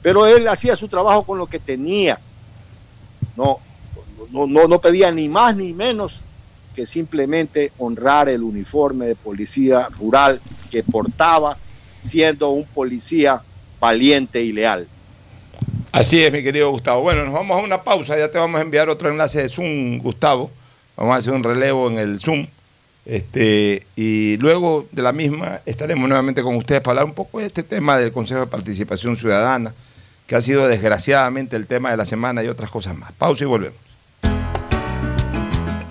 Pero él hacía su trabajo con lo que tenía. No, no, no, no pedía ni más ni menos que simplemente honrar el uniforme de policía rural que portaba siendo un policía valiente y leal. Así es, mi querido Gustavo. Bueno, nos vamos a una pausa, ya te vamos a enviar otro enlace de Zoom, Gustavo. Vamos a hacer un relevo en el Zoom. Este, y luego de la misma estaremos nuevamente con ustedes para hablar un poco de este tema del Consejo de Participación Ciudadana, que ha sido desgraciadamente el tema de la semana y otras cosas más. Pausa y volvemos.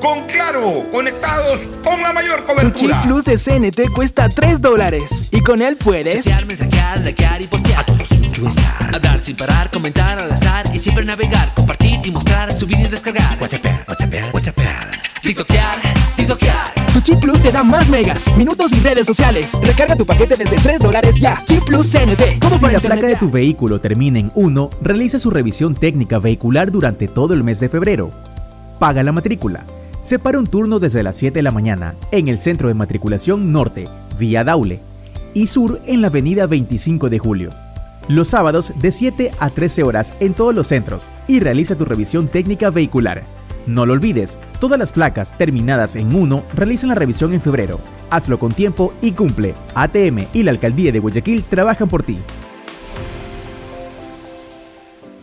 Con Claro, conectados con la mayor Tu chip cobertura. plus de CNT cuesta 3 dólares y con él puedes Chatear, mensajear, likear y postear. A todos incluestar. Hablar sin parar, comentar al azar y siempre navegar, compartir y mostrar, subir y descargar. WhatsApp, WhatsApp, WhatsApp. TikTokear, TikTokear. Tu chip plus te da más megas, minutos y redes sociales. Recarga tu paquete desde 3 dólares ya. Chip plus CNT. ¿Cómo Si la placa de tu vehículo termina en 1, realiza su revisión técnica vehicular durante todo el mes de febrero. Paga la matrícula. Separa un turno desde las 7 de la mañana en el Centro de Matriculación Norte, vía Daule, y Sur en la Avenida 25 de Julio. Los sábados de 7 a 13 horas en todos los centros y realiza tu revisión técnica vehicular. No lo olvides, todas las placas terminadas en 1 realizan la revisión en febrero. Hazlo con tiempo y cumple. ATM y la Alcaldía de Guayaquil trabajan por ti.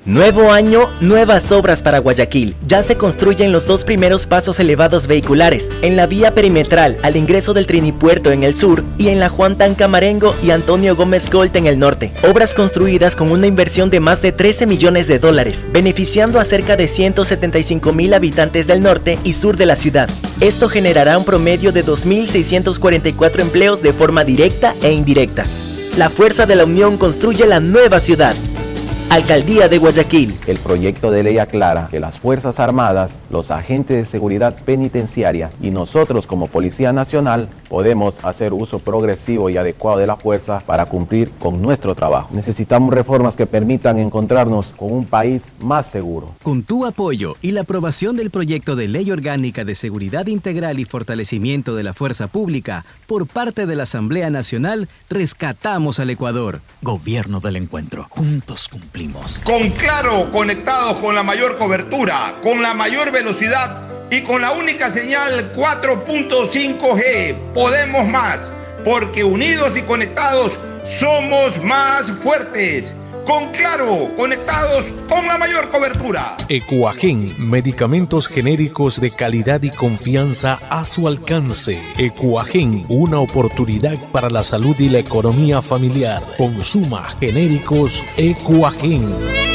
Nuevo año, nuevas obras para Guayaquil. Ya se construyen los dos primeros pasos elevados vehiculares, en la vía perimetral al ingreso del Trinipuerto en el sur y en la Juan Tancamarengo y Antonio Gómez Colt en el norte. Obras construidas con una inversión de más de 13 millones de dólares, beneficiando a cerca de 175 mil habitantes del norte y sur de la ciudad. Esto generará un promedio de 2.644 empleos de forma directa e indirecta. La fuerza de la unión construye la nueva ciudad. Alcaldía de Guayaquil. El proyecto de ley aclara que las Fuerzas Armadas, los agentes de seguridad penitenciaria y nosotros como Policía Nacional podemos hacer uso progresivo y adecuado de la fuerza para cumplir con nuestro trabajo. Necesitamos reformas que permitan encontrarnos con un país más seguro. Con tu apoyo y la aprobación del proyecto de Ley Orgánica de Seguridad Integral y Fortalecimiento de la Fuerza Pública por parte de la Asamblea Nacional, rescatamos al Ecuador. Gobierno del Encuentro. Juntos cumplimos. Con Claro, conectados con la mayor cobertura, con la mayor velocidad y con la única señal 4.5G. Podemos más, porque unidos y conectados somos más fuertes. Con Claro, conectados con la mayor cobertura. Ecuagen, medicamentos genéricos de calidad y confianza a su alcance. Ecuagen, una oportunidad para la salud y la economía familiar. Consuma genéricos Ecuagen.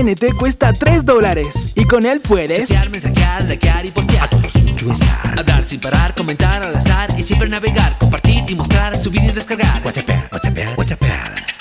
CNT cuesta 3 dólares y con él puedes chatear, mensajear, likear y postear. A todos influenciar. Hablar sin parar, comentar al azar y siempre navegar, compartir y mostrar, subir y descargar. WhatsApp, WhatsApp, WhatsApp.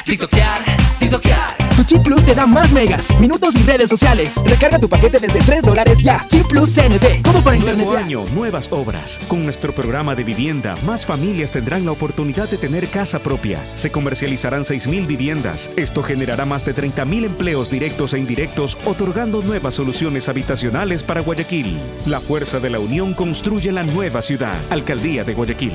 TikTokear, TikTokear. Chip plus te da más megas, minutos y redes sociales. Recarga tu paquete desde 3 dólares ya. Chip plus CNT, como para internet. Nuevo año, nuevas obras. Con nuestro programa de vivienda, más familias tendrán la oportunidad de tener casa propia. Se comercializarán 6.000 viviendas. Esto generará más de 30.000 empleos directos e indirectos, otorgando nuevas soluciones habitacionales para Guayaquil. La fuerza de la unión construye la nueva ciudad. Alcaldía de Guayaquil.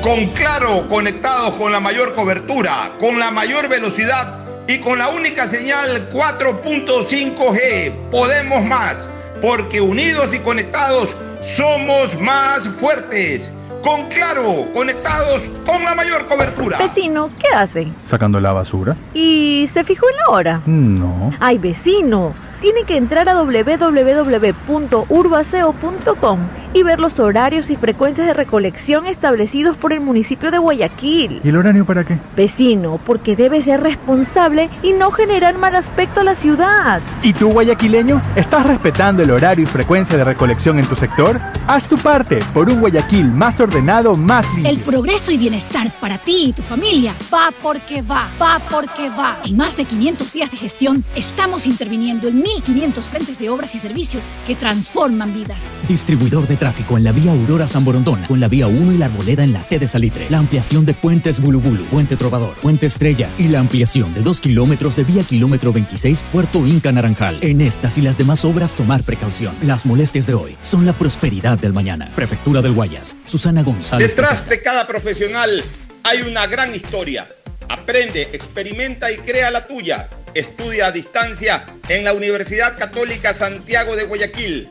Con Claro, conectados con la mayor cobertura, con la mayor velocidad y con la única señal 4.5G. Podemos más, porque unidos y conectados somos más fuertes. Con Claro, conectados con la mayor cobertura. Vecino, ¿qué hace? Sacando la basura. ¿Y se fijó en la hora? No. Ay, vecino, tiene que entrar a www.urbaceo.com y ver los horarios y frecuencias de recolección establecidos por el municipio de Guayaquil. ¿Y el horario para qué? Vecino, porque debe ser responsable y no generar mal aspecto a la ciudad. ¿Y tú, guayaquileño, estás respetando el horario y frecuencia de recolección en tu sector? Haz tu parte por un Guayaquil más ordenado, más limpio. El progreso y bienestar para ti y tu familia va porque va, va porque va. En más de 500 días de gestión, estamos interviniendo en 1.500 frentes de obras y servicios que transforman vidas. Distribuidor de tráfico en la vía Aurora San Borondón, con la vía 1 y la Arboleda en la T de Salitre. La ampliación de puentes Bulubulu, Puente Trovador, Puente Estrella y la ampliación de 2 kilómetros de vía kilómetro 26 Puerto Inca Naranjal. En estas y las demás obras tomar precaución. Las molestias de hoy son la prosperidad del mañana. Prefectura del Guayas. Susana González. Detrás de cada profesional hay una gran historia. Aprende, experimenta y crea la tuya. Estudia a distancia en la Universidad Católica Santiago de Guayaquil.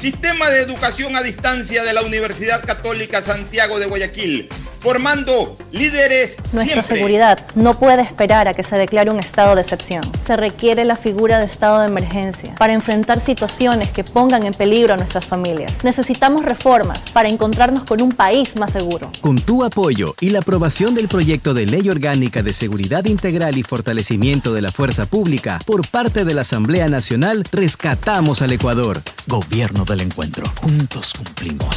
Sistema de educación a distancia de la Universidad Católica Santiago de Guayaquil, formando líderes Nuestra siempre. seguridad no puede esperar a que se declare un estado de excepción. Se requiere la figura de estado de emergencia para enfrentar situaciones que pongan en peligro a nuestras familias. Necesitamos reformas para encontrarnos con un país más seguro. Con tu apoyo y la aprobación del proyecto de Ley Orgánica de Seguridad Integral y Fortalecimiento de la Fuerza Pública por parte de la Asamblea Nacional, rescatamos al Ecuador. Gobierno del Encuentro. Juntos cumplimos.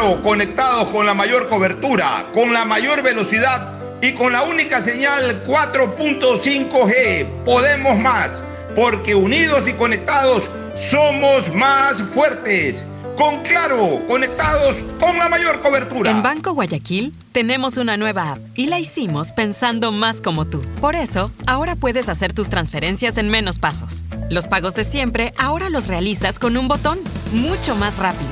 conectados con la mayor cobertura, con la mayor velocidad y con la única señal 4.5G. Podemos más, porque unidos y conectados somos más fuertes. Con Claro, conectados con la mayor cobertura. En Banco Guayaquil tenemos una nueva app y la hicimos pensando más como tú. Por eso, ahora puedes hacer tus transferencias en menos pasos. Los pagos de siempre ahora los realizas con un botón, mucho más rápido.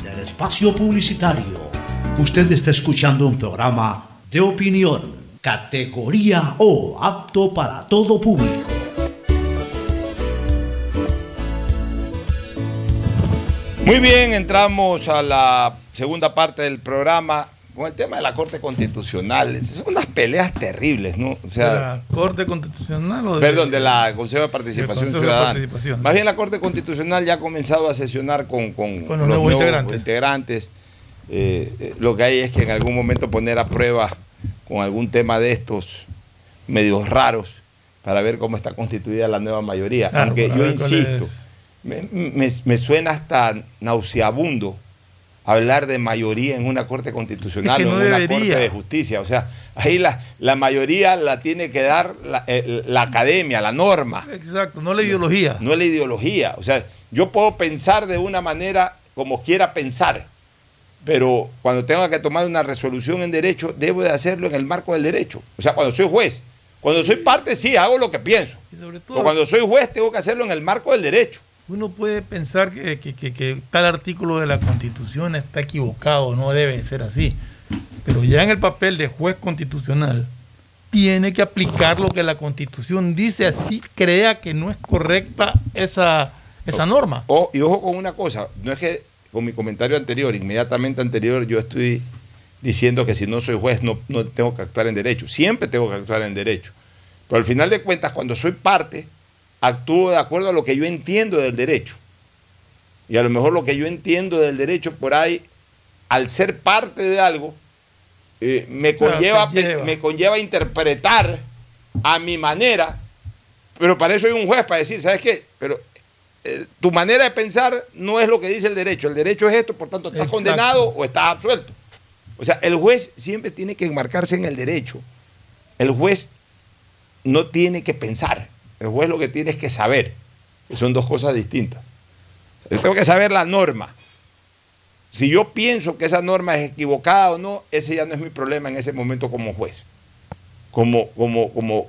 espacio publicitario. Usted está escuchando un programa de opinión, categoría O, apto para todo público. Muy bien, entramos a la segunda parte del programa con el tema de la Corte Constitucional. Son unas peleas terribles, ¿no? O sea, ¿De la Corte Constitucional o de, Perdón, de la Consejo de Participación Consejo de Ciudadana. Participación. Más bien la Corte Constitucional ya ha comenzado a sesionar con, con, Con los nuevos integrantes. integrantes. Eh, eh, lo que hay es que en algún momento poner a prueba con algún tema de estos medios raros para ver cómo está constituida la nueva mayoría. Claro, Aunque yo insisto, me- me suena hasta nauseabundo hablar de mayoría en una corte constitucional Es que o en una corte de justicia. O sea, ahí la, la mayoría la tiene que dar la, eh, la academia, la norma. Exacto, no la ideología. No la ideología. O sea, yo puedo pensar de una manera como quiera pensar, pero cuando tenga que tomar una resolución en derecho, debo de hacerlo en el marco del derecho. O sea, cuando soy juez. Cuando soy parte, sí, hago lo que pienso. Pero cuando soy juez, tengo que hacerlo en el marco del derecho. Uno puede pensar que, que- que- que tal artículo de la Constitución está equivocado, no debe ser así. Pero ya en el papel de juez constitucional, tiene que aplicar lo que la Constitución dice, así crea que no es correcta esa, esa norma. O- y ojo con una cosa, no es que con mi comentario anterior, inmediatamente anterior, yo estoy diciendo que si no soy juez no, no tengo que actuar en derecho. Siempre tengo que actuar en derecho. Pero al final de cuentas, cuando soy parte, actúo de acuerdo a lo que yo entiendo del derecho. Y a lo mejor lo que yo entiendo del derecho por ahí, al ser parte de algo, eh, me, Claro, conlleva, lleva. me conlleva interpretar a mi manera, pero para eso hay un juez para decir, ¿sabes qué? Pero eh, tu manera de pensar no es lo que dice el derecho. El derecho es esto, por tanto, estás Exacto. condenado o estás absuelto. O sea, el juez siempre tiene que enmarcarse en el derecho. El juez no tiene que pensar. El juez lo que tiene es que saber. que son dos cosas distintas. Yo tengo que saber la norma. Si yo pienso que esa norma es equivocada o no, ese ya no es mi problema en ese momento como juez. Como, como, como,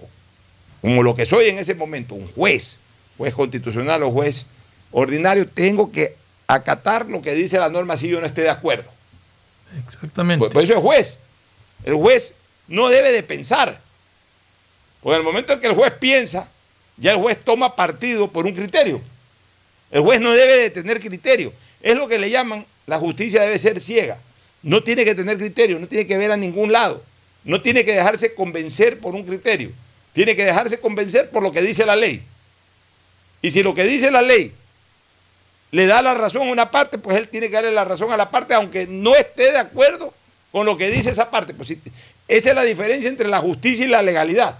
como lo que soy en ese momento, un juez, juez constitucional o juez ordinario, tengo que acatar lo que dice la norma si yo no esté de acuerdo. Exactamente. Por, por eso es juez. El juez no debe de pensar. Porque en el momento en que el juez piensa, ya el juez toma partido por un criterio. El juez no debe de tener criterio. Es lo que le llaman la justicia debe ser ciega. No tiene que tener criterio, no tiene que ver a ningún lado. No tiene que dejarse convencer por un criterio. Tiene que dejarse convencer por lo que dice la ley. Y si lo que dice la ley le da la razón a una parte, pues él tiene que darle la razón a la parte, aunque no esté de acuerdo con lo que dice esa parte. Pues sí, esa es la diferencia entre la justicia y la legalidad.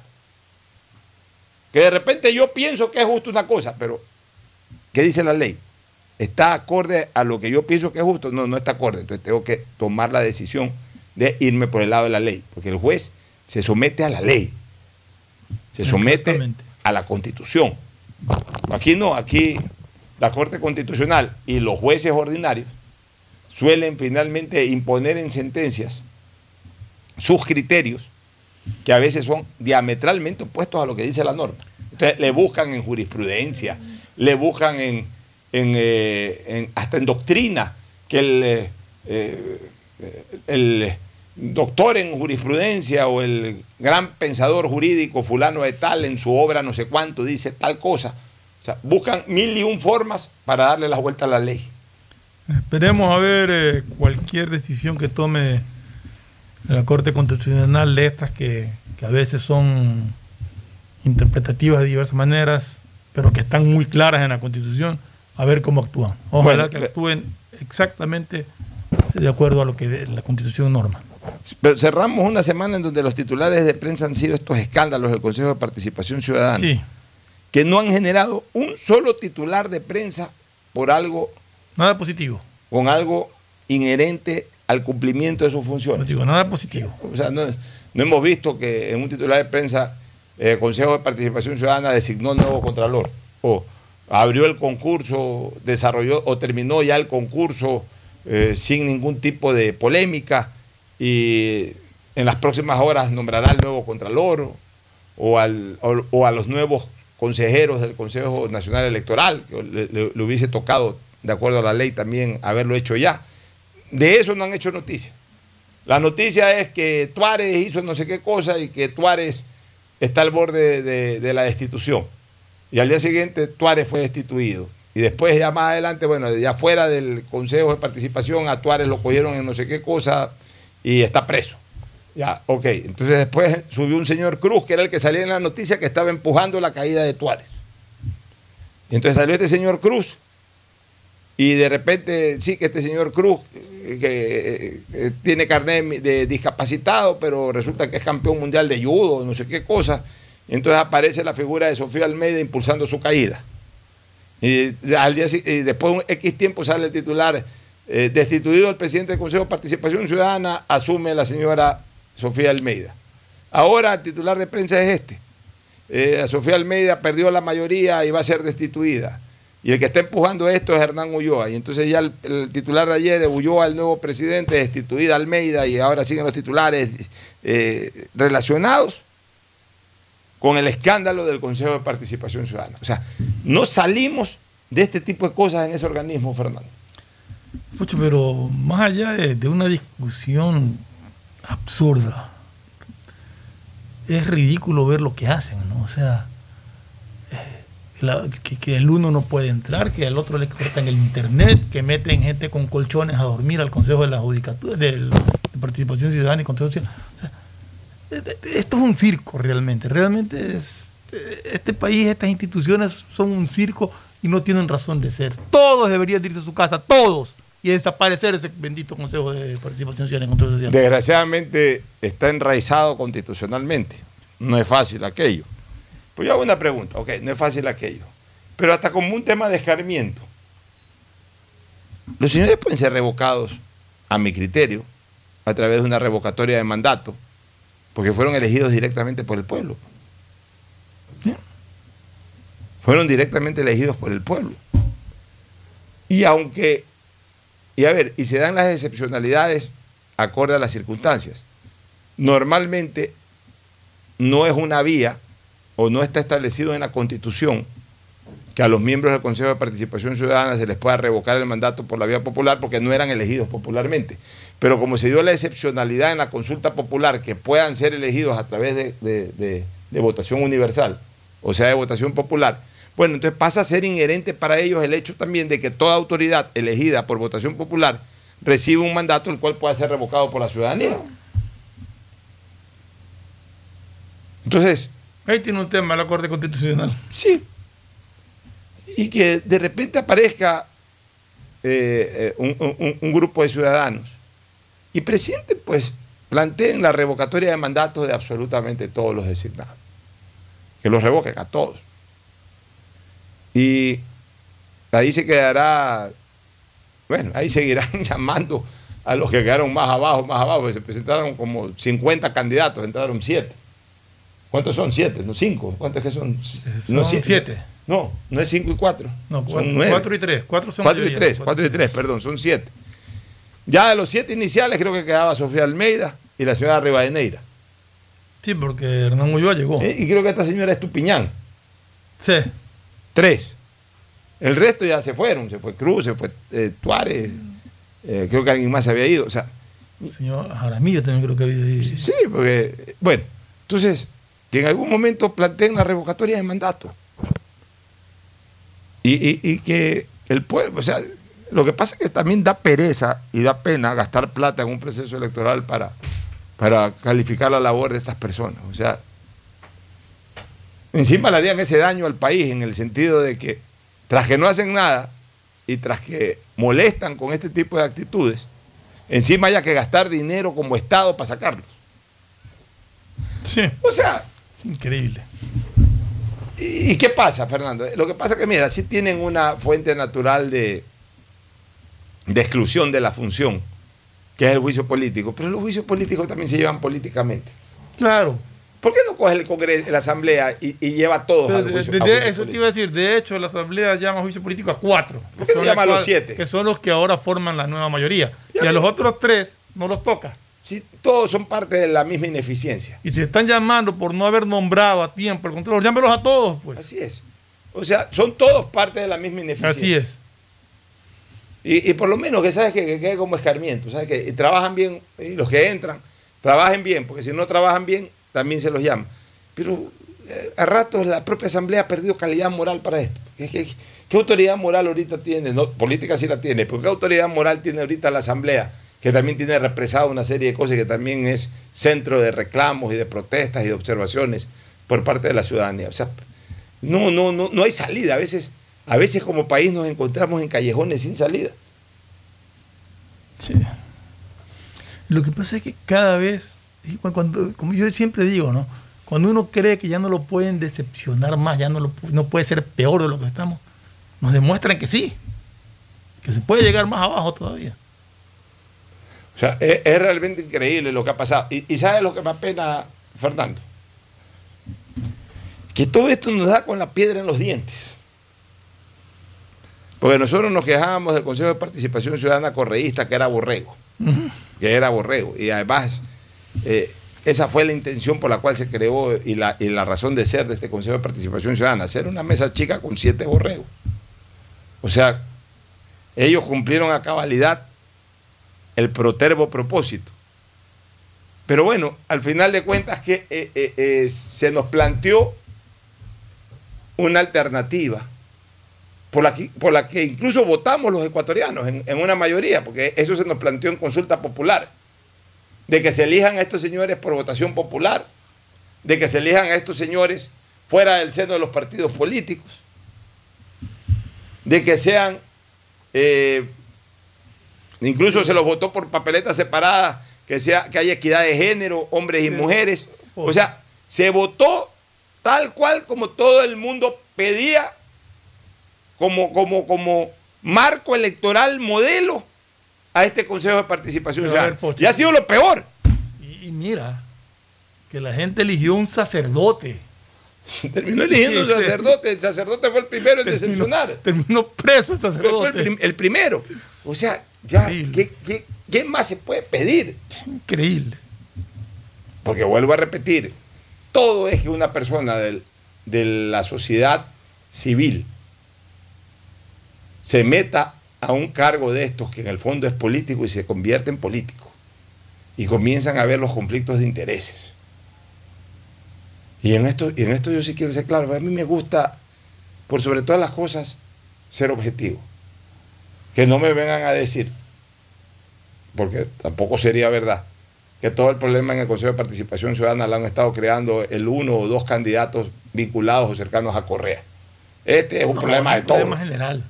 Que de repente yo pienso que es justo una cosa, pero ¿qué dice la ley? ¿Está acorde a lo que yo pienso que es justo? No, no está acorde. Entonces tengo que tomar la decisión de irme por el lado de la ley, porque el juez se somete a la ley, se somete a la constitución. Aquí no, aquí la Corte Constitucional y los jueces ordinarios suelen finalmente imponer en sentencias sus criterios que a veces son diametralmente opuestos a lo que dice la norma. Entonces le buscan en jurisprudencia, le buscan en, en, eh, hasta en doctrina, que el, eh, eh, el doctor en jurisprudencia o el gran pensador jurídico fulano de tal en su obra no sé cuánto dice tal cosa. O sea, buscan mil y un formas para darle la vuelta a la ley. Esperemos a ver cualquier decisión que tome la Corte Constitucional de estas que, que a veces son interpretativas de diversas maneras, pero que están muy claras en la Constitución, a ver cómo actúan. Ojalá Bueno, que actúen exactamente de acuerdo a lo que de- la Constitución norma. Pero cerramos una semana en donde los titulares de prensa han sido estos escándalos del Consejo de Participación Ciudadana. Sí. Que no han generado un solo titular de prensa por algo. Nada positivo. Con algo inherente al cumplimiento de sus funciones. digo, nada positivo. O sea, no, no hemos visto que en un titular de prensa el Consejo de Participación Ciudadana designó nuevo contralor. O abrió el concurso, desarrolló o terminó ya el concurso eh, sin ningún tipo de polémica y en las próximas horas nombrará al nuevo contralor o, al- o- o a los nuevos consejeros del Consejo Nacional Electoral, que le, le- le hubiese tocado, de acuerdo a la ley, también haberlo hecho ya. De eso no han hecho noticia. La noticia es que Tuárez hizo no sé qué cosa y que Tuárez está al borde de, la destitución. Y al día siguiente Tuárez fue destituido. Y después ya más adelante, bueno, ya fuera del Consejo de Participación, a Tuárez lo cogieron en no sé qué cosa y está preso. Ya, ok. Entonces después subió un señor Cruz, que era el que salía en la noticia que estaba empujando la caída de Tuárez. Y entonces salió este señor Cruz y de repente sí que este señor Cruz, eh, que eh, eh, tiene carnet de discapacitado, pero resulta que es campeón mundial de judo, no sé qué cosa. Entonces aparece la figura de Sofía Almeida impulsando su caída. Y, al día, y después de un X tiempo sale el titular, destituido el presidente del Consejo de Participación Ciudadana, asume la señora Sofía Almeida. Ahora el titular de prensa es este. Sofía Almeida perdió la mayoría y va a ser destituida. Y el que está empujando esto es Hernán Ulloa. Y entonces ya el, titular de ayer, Ulloa, el nuevo presidente, destituida Almeida, y ahora siguen los titulares eh, relacionados con el escándalo del Consejo de Participación Ciudadana. O sea, no salimos de este tipo de cosas en ese organismo, Fernando. Pucho, pero más allá de, de una discusión absurda, es ridículo ver lo que hacen, ¿no? O sea, eh, que, el uno no puede entrar, que al otro le cortan el internet, que meten gente con colchones a dormir al Consejo de la Judicatura, de, Participación Ciudadana y Control Social. Sea, eh, eh, esto es un circo realmente, realmente es, este país, estas instituciones son un circo y no tienen razón de ser. Todos deberían irse a su casa, todos, y desaparecer ese bendito Consejo de Participación Ciudadana y Control Social. Desgraciadamente está enraizado constitucionalmente. No es fácil aquello. Yo hago una pregunta, ok, no es fácil aquello. Pero hasta como un tema de escarmiento. Los señores pueden ser revocados, a mi criterio, a través de una revocatoria de mandato, porque fueron elegidos directamente por el pueblo. Fueron directamente elegidos por el pueblo. Y aunque, y a ver, y se dan las excepcionalidades acorde a las circunstancias. Normalmente no es una vía o no está establecido en la Constitución que a los miembros del Consejo de Participación Ciudadana se les pueda revocar el mandato por la vía popular porque no eran elegidos popularmente. Pero como se dio la excepcionalidad en la consulta popular que puedan ser elegidos a través de, de- votación universal, o sea, de votación popular, bueno, entonces pasa a ser inherente para ellos el hecho también de que toda autoridad elegida por votación popular recibe un mandato el cual pueda ser revocado por la ciudadanía. Entonces, Ahí tiene un tema la Corte Constitucional. Sí. Y que de repente aparezca eh, eh, un, grupo de ciudadanos y presidente, pues, planteen la revocatoria de mandatos de absolutamente todos los designados. Que los revoquen a todos. Y ahí se quedará, bueno, ahí seguirán llamando a los que quedaron más abajo, más abajo, que se presentaron como 50 candidatos, entraron 7. ¿Cuántos son? 7, no 5. ¿Cuántos que son? Son siete. No, no es 5 y 4. No, cuatro- cuatro y tres. Cuatro son 4 y 3, cuatro 4 y 3, perdón, son 7. Ya de los 7 iniciales creo que quedaba Sofía Almeida y la señora Rivadeneira. Sí, porque Hernán Ulloa llegó. Y creo que esta señora es Tupiñán. Sí. Tres. El resto ya se fueron. Se fue Cruz, se fue eh, Tuárez. eh, creo que alguien más se había ido. O sea, El señor Jaramillo también creo que había ido. sí, porque, bueno, entonces, que en algún momento planteen la revocatoria de mandato. Y, y- y que el pueblo, o sea, Lo que pasa es que también da pereza y da pena gastar plata en un proceso electoral para, para calificar la labor de estas personas. O sea, encima le harían ese daño al país en el sentido de que tras que no hacen nada y tras que molestan con este tipo de actitudes, encima haya que gastar dinero como Estado para sacarlos. Sí. O sea, increíble. ¿Y qué pasa, Fernando? Lo que pasa es que, mira, sí tienen una fuente natural de, de exclusión de la función, que es el juicio político, pero los juicios políticos también se llevan políticamente. Claro. ¿Por qué no coge el Congreso, la Asamblea y, y lleva a todos al juicio, de- a de- juicio eso te iba a decir. De hecho, la Asamblea llama a juicio político a cuatro. ¿Por qué no llama a los siete? Que son los que ahora forman la nueva mayoría. Ya, y a los otros tres no los toca. Sí, todos son parte de la misma ineficiencia. Y se están llamando por no haber nombrado a tiempo el control. Llámelos a todos, pues. Así es. O sea, son todos parte de la misma ineficiencia. Así es. Y, y por lo menos que sabes que, que quede como escarmiento, sabes que y trabajan bien, y los que entran, trabajen bien, porque si no trabajan bien, también se los llama. Pero eh, a ratos la propia Asamblea ha perdido calidad moral para esto. ¿Qué, qué- qué autoridad moral ahorita tiene? No, política sí la tiene, pero ¿qué autoridad moral tiene ahorita la Asamblea? Que también tiene represado una serie de cosas que también es centro de reclamos y de protestas y de observaciones por parte de la ciudadanía. O sea, no, no, no, no hay salida. A veces, a veces como país nos encontramos en callejones sin salida. Sí. Lo que pasa es que cada vez, cuando, como yo siempre digo, ¿no? Cuando uno cree que ya no lo pueden decepcionar más, ya no, lo, no puede ser peor de lo que estamos, nos demuestran que sí, que se puede llegar más abajo todavía. O sea, es, es realmente increíble lo que ha pasado. Y, y ¿sabes lo que me apena, Fernando? Que todo esto nos da con la piedra en los dientes. Porque nosotros nos quejábamos del Consejo de Participación Ciudadana Correísta, que era borrego, que era borrego. Y además, eh, esa fue la intención por la cual se creó y la, y la razón de ser de este Consejo de Participación Ciudadana, hacer una mesa chica con siete borregos. O sea, ellos cumplieron a cabalidad el protervo propósito. Pero bueno, al final de cuentas que eh, eh, eh, se nos planteó una alternativa por la, que, por la que incluso votamos los ecuatorianos en, en una mayoría, porque eso se nos planteó en consulta popular, de que se elijan a estos señores por votación popular, de que se elijan a estos señores fuera del seno de los partidos políticos, de que sean Incluso se los votó por papeletas separadas, que, sea, que haya equidad de género, hombres y mujeres. O sea, se votó tal cual como todo el mundo pedía, como, como, como marco electoral modelo a este Consejo de Participación. Y ha sido lo peor. Y, y mira, que la gente eligió un sacerdote. Terminó eligiendo un Sí, sacerdote. El sacerdote fue el primero en Terminó- decepcionar. Terminó preso el Fue el, sacerdote. prim- el primero. O sea, ya, ¿qué, qué, qué más se puede pedir? Increíble. Porque vuelvo a repetir, todo es que una persona del- de la sociedad civil se meta a un cargo de estos que en el fondo es político y se convierte en político. Y comienzan a ver los conflictos de intereses. Y en esto, y en esto yo sí quiero ser claro, a mí me gusta, por sobre todas las cosas, ser objetivo. Que no me vengan a decir, porque tampoco sería verdad, que todo el problema en el Consejo de Participación Ciudadana lo han estado creando el uno o dos candidatos vinculados o cercanos a Correa. Este es un No, problema es de un todos. problema general.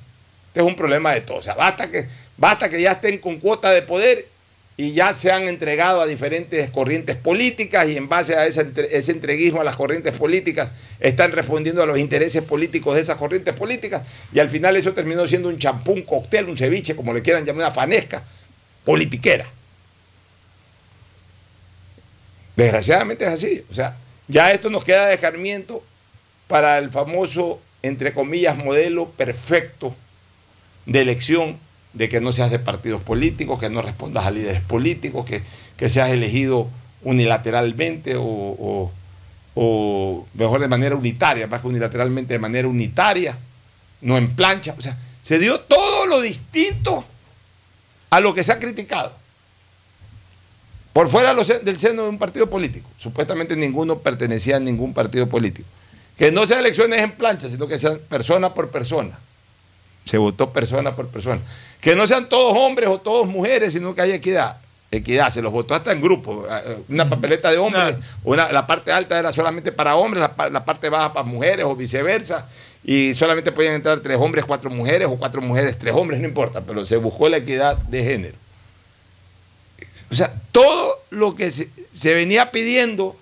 Este es un problema de todos. O sea, basta que, basta que ya estén con cuota de poder y ya se han entregado a diferentes corrientes políticas y en base a ese, ese entreguismo a las corrientes políticas están respondiendo a los intereses políticos de esas corrientes políticas y al final eso terminó siendo un champú, un cóctel, un ceviche, como le quieran llamar, una fanesca politiquera. Desgraciadamente es así. O sea, ya esto nos queda de escarmiento para el famoso, entre comillas, modelo perfecto de elección, de que no seas de partidos políticos, que no respondas a líderes políticos, que, que seas elegido unilateralmente o, o- o mejor de manera unitaria, más que unilateralmente de manera unitaria, no en plancha. O sea, se dio todo lo distinto a lo que se ha criticado. Por fuera del seno de un partido político. Supuestamente ninguno pertenecía a ningún partido político. Que no sean elecciones en plancha, sino que sean persona por persona. Se votó persona por persona. Que no sean todos hombres o todos mujeres, sino que haya equidad. Equidad, se los votó hasta en grupo. eh, Una papeleta de hombres, una, la parte alta era solamente para hombres, la, la parte baja para mujeres o viceversa. Y solamente podían entrar tres hombres, cuatro mujeres o cuatro mujeres, tres hombres, no importa, pero se buscó la equidad de género. O sea, todo lo que se, se venía pidiendo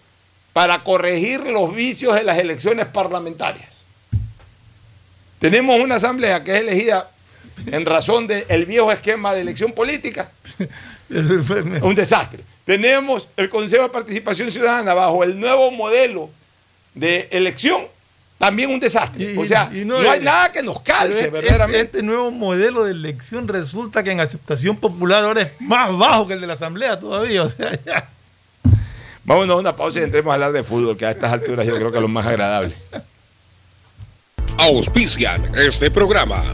para corregir los vicios de las elecciones parlamentarias. Tenemos una asamblea que es elegida en razón del viejo esquema de elección política. Un desastre. Tenemos el Consejo de Participación Ciudadana bajo el nuevo modelo de elección. También un desastre. o sea, y no, hay es- nada que nos calce, pero es- verdaderamente. Este nuevo modelo de elección resulta que en aceptación popular ahora es más bajo que el de la Asamblea todavía. O sea, ya. Vámonos a una pausa y entremos a hablar de fútbol, que a estas alturas yo creo que es lo más agradable. Auspician este programa.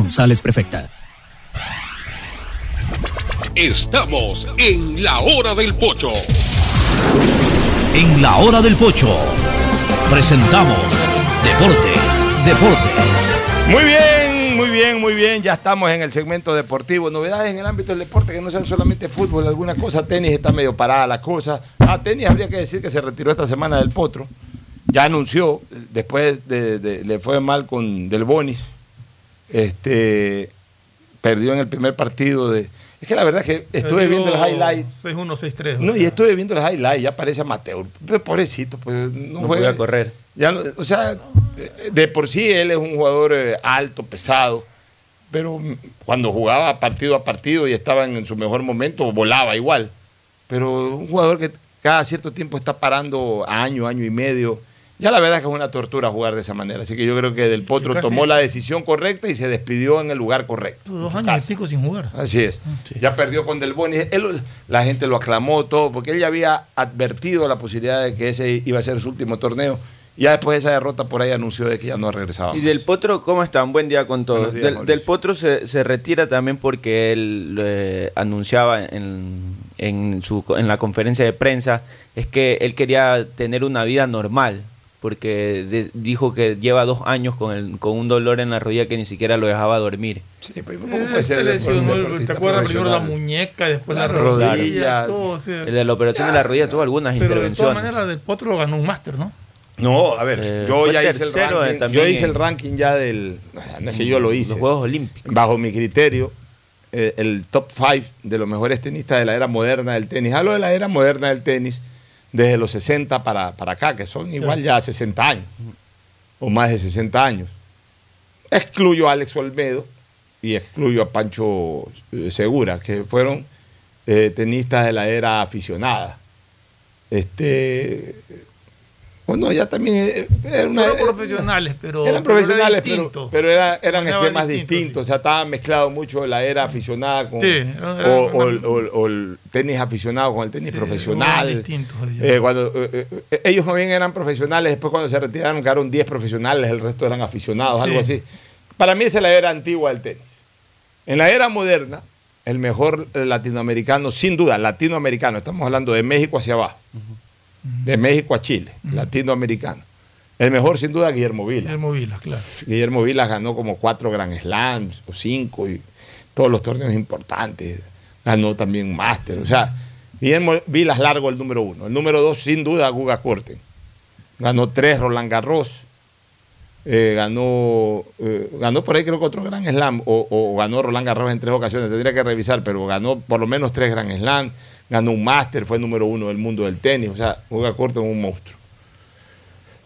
González, prefecta. Estamos en la hora del pocho. En la hora del pocho presentamos Deportes, Deportes. Muy bien, muy bien, muy bien. Ya estamos en el segmento deportivo. Novedades en el ámbito del deporte que no sean solamente fútbol, alguna cosa. Tenis está medio parada la cosa. Ah, tenis habría que decir que se retiró esta semana del Potro. Ya anunció, después de, de- le fue mal con Del Bonis. Este perdió en el primer partido de. Es que la verdad es que estuve viendo los highlights. 6-1, 6-3. No, y estuve viendo los highlights, ya parece amateur. Pero pobrecito, pues no, No juega. podía correr. Ya o sea, de por sí él es un jugador eh, alto, pesado, pero cuando jugaba partido a partido y estaba en su mejor momento, volaba igual. Pero un jugador que cada cierto tiempo está parando año, año y medio. Ya la verdad es que es una tortura jugar de esa manera. Así que yo creo que Del Potro Casi- tomó la decisión correcta y se despidió en el lugar correcto. Dos años casa. y pico sin jugar. Así es. Ya perdió con Del Boni. Él- la gente lo aclamó todo, porque él ya había advertido la posibilidad de que ese iba a ser su último torneo. Ya después de esa derrota por ahí anunció de que ya no regresaba. Y del Potro, ¿cómo están? Buen día con todos. Días, del, del Potro se, se retira también porque él eh, anunciaba en, en, su, en la conferencia de prensa es que él quería tener una vida normal porque de- dijo que lleva dos años con, el- con un dolor en la rodilla que ni siquiera lo dejaba dormir. Sí, pues, Eh, se lesionó el- ¿Te acuerdas primero la muñeca, después la, La rodilla? rodilla. todo, o sea, El de la operación de la rodilla tuvo algunas pero de todas intervenciones. maneras, del Potro ganó un máster, ¿no? No, a ver, Eh, yo ya hice el eh, ranking. también Yo hice el ranking ya del. No es que yo lo hice. Los Juegos Olímpicos. Bajo mi criterio, eh, el top 5 de los mejores tenistas de la era moderna del tenis. Hablo de la era moderna del tenis desde los 60 para, para acá, que son igual ya 60 años, o más de 60 años. Excluyo a Alex Olmedo y excluyo a Pancho eh, Segura, que fueron eh, tenistas de la era aficionada. Este. Bueno, ya también eh, era una, Fueron profesionales, pero. eran pero era profesionales, pero, distinto. pero era- eran esquemas distinto, distintos. O sea, estaba mezclado mucho la era aficionada con. Sí, o, era- o el- o el- o el tenis aficionado con el tenis profesional. eran. Eh, cuando, eh, eh, ellos más bien eran profesionales, después cuando se retiraron quedaron 10 profesionales, el resto eran aficionados, algo Sí. así. Para mí esa es la era antigua del tenis. En la era moderna, el mejor latinoamericano, sin duda, latinoamericano, estamos hablando de México hacia abajo, de México a Chile, latinoamericano. El mejor, sin duda, Guillermo Vila. Guillermo Vilas, claro. Guillermo Vilas ganó como cuatro Grand Slams o cinco y todos los torneos importantes. Ganó también un máster. O sea, Guillermo Vilas largo el número uno. El número dos, sin duda, Guga Corten. Ganó tres Roland Garros. Eh, ganó, eh, ganó por ahí creo que otro Grand Slam o, o ganó Roland Garros en tres ocasiones, tendría que revisar, pero ganó por lo menos tres Grand Slam, ganó un máster, fue número uno del mundo del tenis, o sea, Guga Corten es un monstruo.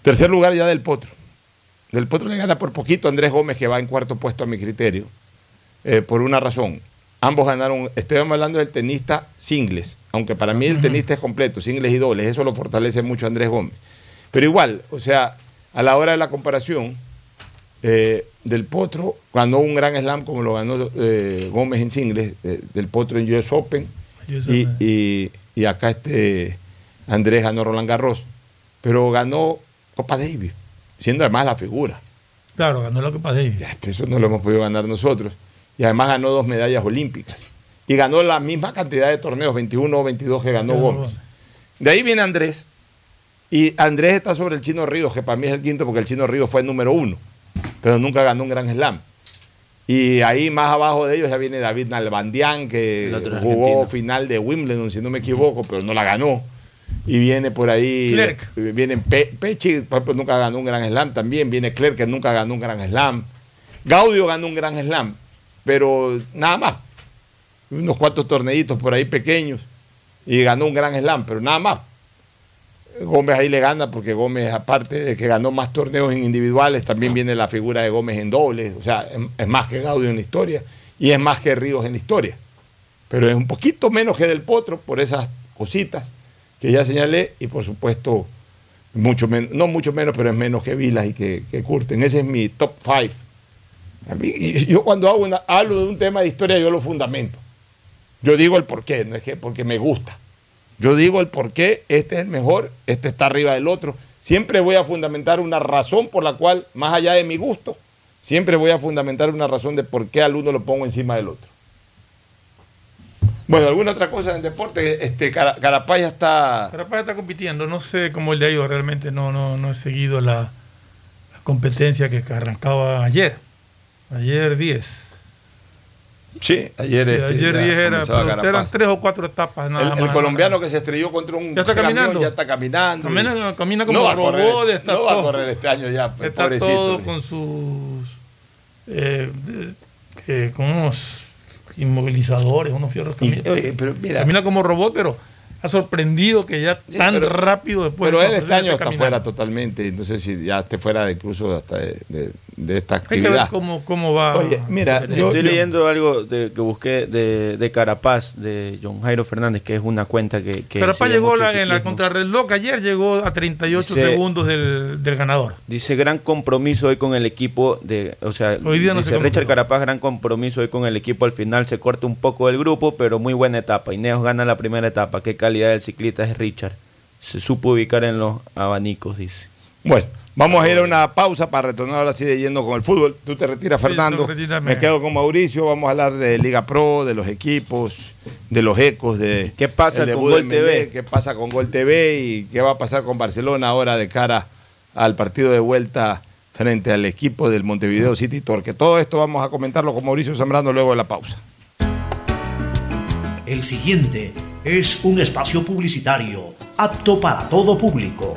Tercer lugar ya del Potro. Del Potro le gana por poquito a Andrés Gómez, que va en cuarto puesto a mi criterio, eh, por una razón. Ambos ganaron, estoy hablando del tenista singles, aunque para mí el tenista es completo, singles y dobles, eso lo fortalece mucho Andrés Gómez. Pero igual, o sea, a la hora de la comparación, eh, Del Potro ganó un gran slam como lo ganó eh, Gómez en singles, Del Potro en US Open, y, y- y acá este Andrés ganó Roland Garros, pero ganó Copa Davis, siendo además la figura. Claro, ganó la Copa Davis. Eso no lo hemos podido ganar nosotros. Y además ganó dos medallas olímpicas. Y ganó la misma cantidad de torneos, 21 o 22 que ganó Ganó Gómez. Gómez. De ahí viene Andrés. Y Andrés está sobre el Chino Ríos, que para mí es el quinto porque el Chino Ríos fue el número uno. Pero nunca ganó un gran slam. Y ahí más abajo de ellos ya viene David Nalbandián, que jugó argentino. final de Wimbledon, si no me equivoco, pero no la ganó. Y viene por ahí, Clerc. viene Pe- Pechi, por ejemplo, nunca ganó un gran slam también. Viene Clerc, que nunca ganó un gran slam. Gaudio ganó un gran slam, pero nada más. Unos cuantos torneitos por ahí pequeños. Y ganó un gran slam, pero nada más. Gómez ahí le gana porque Gómez, aparte de que ganó más torneos en individuales, también viene la figura de Gómez en dobles. O sea, es- más que Gaudio en la historia y es más que Ríos en la historia. Pero es un poquito menos que Del Potro por esas cositas que ya señalé y por supuesto, mucho menos, no mucho menos, pero es menos que Vilas y que, que Curten. Ese es mi top five. Yo cuando hago una- hablo de un tema de historia, yo lo fundamento. Yo digo el por qué, no es que porque me gusta. Yo digo el por qué, este es el mejor, este está arriba del otro. Siempre voy a fundamentar una razón por la cual, más allá de mi gusto, siempre voy a fundamentar una razón de por qué al uno lo pongo encima del otro. Bueno, ¿alguna otra cosa en deporte? Este, está... Carapaz está compitiendo, no sé cómo le ha ido realmente, no, no, no he seguido la, la competencia que arrancaba ayer. Ayer 10. Sí, ayer, Sí, este, ayer ya 10 era, pero eran tres o cuatro etapas nada El, el más. colombiano que se estrelló contra un Ya está camión caminando. ya está caminando. Camina, camina como No va a robot, correr, no va a correr este año ya, pues, Está pobrecito. todo con sus. eh, de- con unos inmovilizadores, unos fierros. Oye, pero mira- camina como robot, pero ha sorprendido que ya Sí, tan pero- rápido después Pero él este año está caminando. fuera totalmente, no sé si ya esté fuera incluso hasta de, de- de esta Hay que ver actividad. cómo, cómo va. Oye, mira, yo- Estoy yo- leyendo algo de- que busqué de, de Carapaz, de John Jairo Fernández, que es una cuenta que. que Carapaz llegó la- el en la contrarreloj ayer, llegó a 38 Dice- segundos del, del ganador. Dice gran compromiso hoy con el equipo de, o sea, Hoy día no se dice Richard. Carapaz gran compromiso hoy con el equipo al final se corta un poco del grupo, pero muy buena etapa. Ineos gana la primera etapa. Qué calidad del ciclista es Richard. Se supo ubicar en los abanicos, dice. Bueno, vamos a ir a una pausa para retornar ahora sí de yendo con el fútbol. Tú te retiras, Sí, Fernando. no. Me quedo con Mauricio. Vamos a hablar de Liga Pro, de los equipos, de los ecos, de ¿Qué pasa con de Gol TV? Qué pasa con Gol TV y qué va a pasar con Barcelona ahora de cara al partido de vuelta frente al equipo del Montevideo City Torque. Todo esto vamos a comentarlo con Mauricio Zambrano luego de la pausa. El siguiente es un espacio publicitario apto para todo público.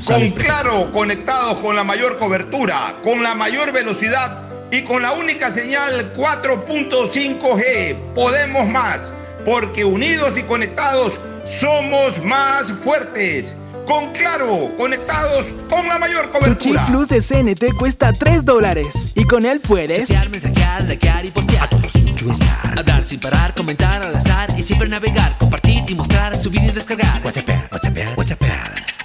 Con claro, conectados con la mayor cobertura, con la mayor velocidad y con la única señal 4.5G. Podemos más, porque unidos y conectados somos más fuertes. Con Claro, conectados con la mayor Tu chip cobertura. plus de CNT cuesta 3 dólares. Y con él puedes. Chatear, mensajear, likear y postear. A todos estar. Hablar sin parar, comentar al azar y siempre navegar, compartir y mostrar, subir y descargar. WhatsApp, WhatsApp, WhatsApp.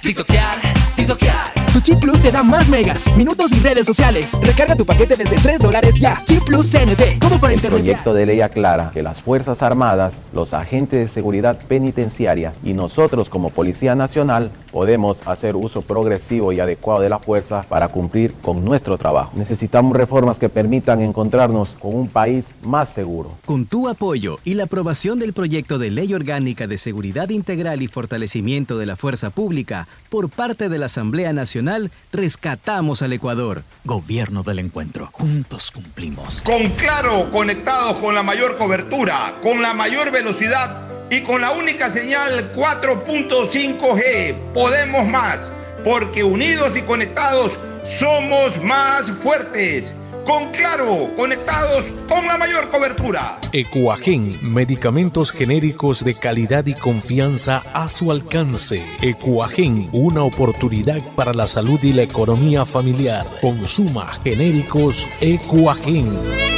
TikTokear, TikTokear. Tu chip plus te da más megas, minutos y redes sociales. Recarga tu paquete desde 3 dólares ya. Chip plus CNT. Como para El internet. proyecto de ley aclara que las Fuerzas Armadas, los agentes de seguridad penitenciaria y nosotros como Policía Nacional podemos hacer uso progresivo y adecuado de la fuerza para cumplir con nuestro trabajo. Necesitamos reformas que permitan encontrarnos con un país más seguro. Con tu apoyo y la aprobación del proyecto de Ley Orgánica de Seguridad Integral y Fortalecimiento de la Fuerza Pública por parte de la Asamblea Nacional, rescatamos al Ecuador. Gobierno del encuentro. Juntos cumplimos. Con Claro, conectados con la mayor cobertura, con la mayor velocidad y con la única señal 4.5G. Podemos más, porque unidos y conectados somos más fuertes. Con Claro, conectados con la mayor cobertura. Ecuagen, medicamentos genéricos de calidad y confianza a su alcance. Ecuagen, una oportunidad para la salud y la economía familiar. Consuma genéricos Ecuagen.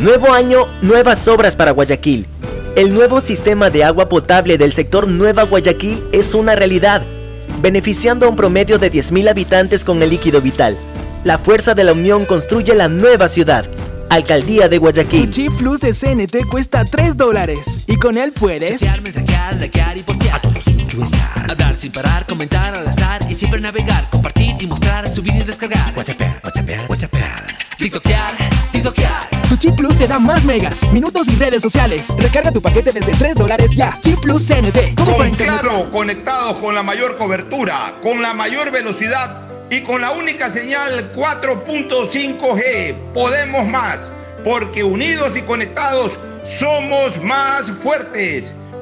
Nuevo año, nuevas obras para Guayaquil. El nuevo sistema de agua potable del sector Nueva Guayaquil es una realidad, beneficiando a un promedio de 10.000 habitantes con el líquido vital. La fuerza de la unión construye la nueva ciudad. Alcaldía de Tu Guayaquil. chip plus de CNT cuesta 3 dólares. Y con él puedes. Chatear, mensajear, likear y postear. A todos sin estar. Hablar sin parar, comentar al azar y siempre navegar, compartir y mostrar, subir y descargar. WhatsApp, WhatsApp, WhatsApp. TikTokear, TikTokear. Tu chip plus te da más megas, minutos y redes sociales. Recarga tu paquete desde 3 dólares ya. Chip plus CNT. Con. Claro, conectados con la mayor cobertura, con la mayor velocidad y con la única señal 4.5G. Podemos más, porque unidos y conectados somos más fuertes.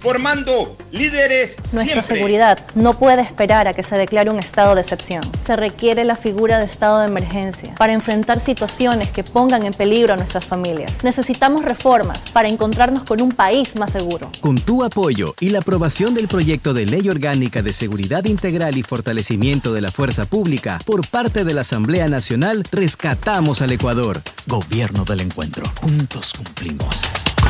formando líderes Nuestra siempre. seguridad no puede esperar a que se declare un estado de excepción. Se requiere la figura de estado de emergencia para enfrentar situaciones que pongan en peligro a nuestras familias. Necesitamos reformas para encontrarnos con un país más seguro. Con tu apoyo y la aprobación del proyecto de Ley Orgánica de Seguridad Integral y Fortalecimiento de la Fuerza Pública por parte de la Asamblea Nacional, rescatamos al Ecuador. Gobierno del encuentro. Juntos cumplimos.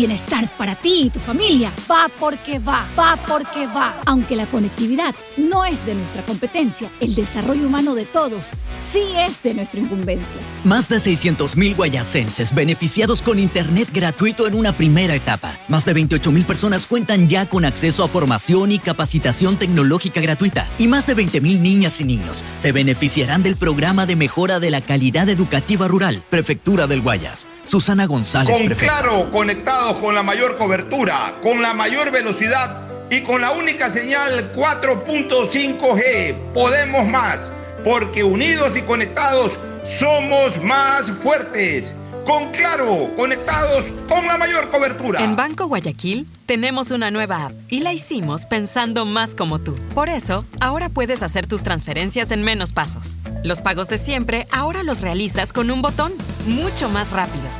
bienestar para ti y tu familia va porque va, va porque va. Aunque la conectividad no es de nuestra competencia, el desarrollo humano de todos sí es de nuestra incumbencia. Más de 600.000 guayacenses beneficiados con Internet gratuito en una primera etapa. Más de 28.000 personas cuentan ya con acceso a formación y capacitación tecnológica gratuita. Y más de 20.000 niñas y niños se beneficiarán del programa de mejora de la calidad educativa rural, Prefectura del Guayas. Susana González, Con prefecta. Claro, con la mayor cobertura, con la mayor velocidad y con la única señal 4.5G. Podemos más, porque unidos y conectados somos más fuertes. Con Claro, conectados con la mayor cobertura. En Banco Guayaquil tenemos una nueva app y la hicimos pensando más como tú. Por eso, ahora puedes hacer tus transferencias en menos pasos. Los pagos de siempre ahora los realizas con un botón, mucho más rápido.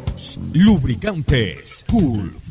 Lubricantes Gulf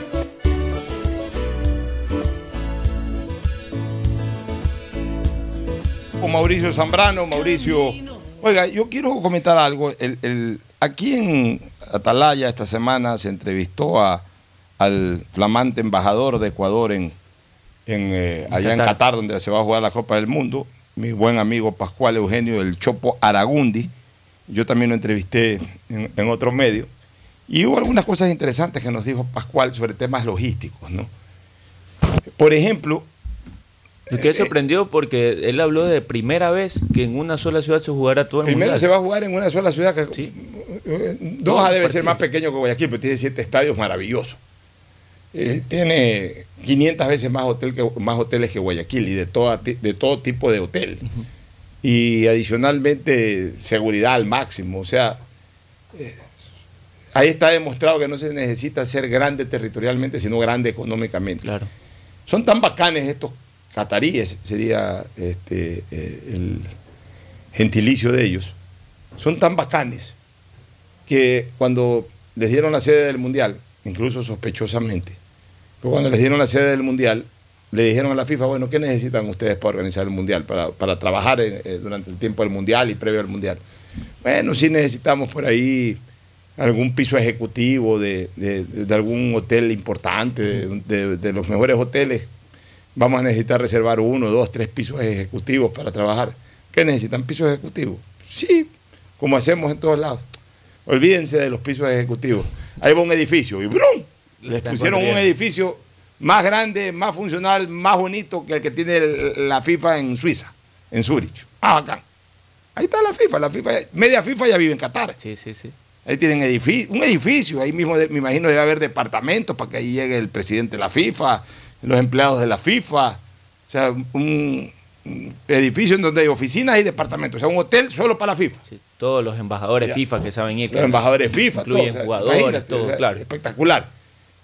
Con Mauricio Zambrano. Mauricio, oiga, yo quiero comentar algo. El, el- aquí en Atalaya esta semana se entrevistó a, al flamante embajador de Ecuador en, en, eh, allá en Qatar. Qatar, donde se va a jugar la Copa del Mundo, mi buen amigo Pascual Eugenio del Chopo Aragundi. Yo también lo entrevisté en, en otro medio. Y hubo algunas cosas interesantes que nos dijo Pascual sobre temas logísticos, ¿no? Por ejemplo, Me quedé sorprendido porque él habló de primera vez que en una sola ciudad se jugara todo el Primero mundial. se va a jugar en una sola ciudad que eh, Doha debe ser más pequeño que Guayaquil, pero tiene siete estadios maravillosos. Eh, tiene 500 veces más, hotel que, más hoteles que Guayaquil y de, toda, ti- de todo tipo de hotel. Y adicionalmente seguridad al máximo. O sea, eh, ahí está demostrado que no se necesita ser grande territorialmente, sino grande económicamente. Son tan bacanes estos cataríes, sería este, eh, el gentilicio de ellos. Son tan bacanes que cuando les dieron la sede del Mundial, incluso sospechosamente, pero cuando les dieron la sede del Mundial, le dijeron a la FIFA, bueno, ¿qué necesitan ustedes para organizar el Mundial, para, para trabajar eh, eh, durante el tiempo del Mundial y previo al Mundial? Bueno, sí necesitamos por ahí algún piso ejecutivo de, de- algún hotel importante, de los mejores hoteles. Vamos a necesitar reservar uno, dos, tres pisos ejecutivos para trabajar. ¿Qué necesitan? ¿Pisos ejecutivos? Sí, como hacemos en todos lados. Olvídense de los pisos ejecutivos. Ahí va un edificio y ¡brum! Les pusieron un edificio más grande, más funcional, más bonito que el que tiene la FIFA en Suiza, en Zurich. Ah, bacán. Ahí está la FIFA, la FIFA, media FIFA ya vive en Qatar. Sí, sí, sí. Ahí tienen un edificio, ahí mismo de- me imagino debe haber departamentos para que ahí llegue el presidente de la FIFA, los empleados de la FIFA, o sea, un, edificio en donde hay oficinas y departamentos, o sea, un hotel solo para la FIFA. Todos los embajadores Ya. FIFA que saben ir. Los embajadores FIFA, incluyen todo, o sea, jugadores, todo, o sea, claro. Espectacular.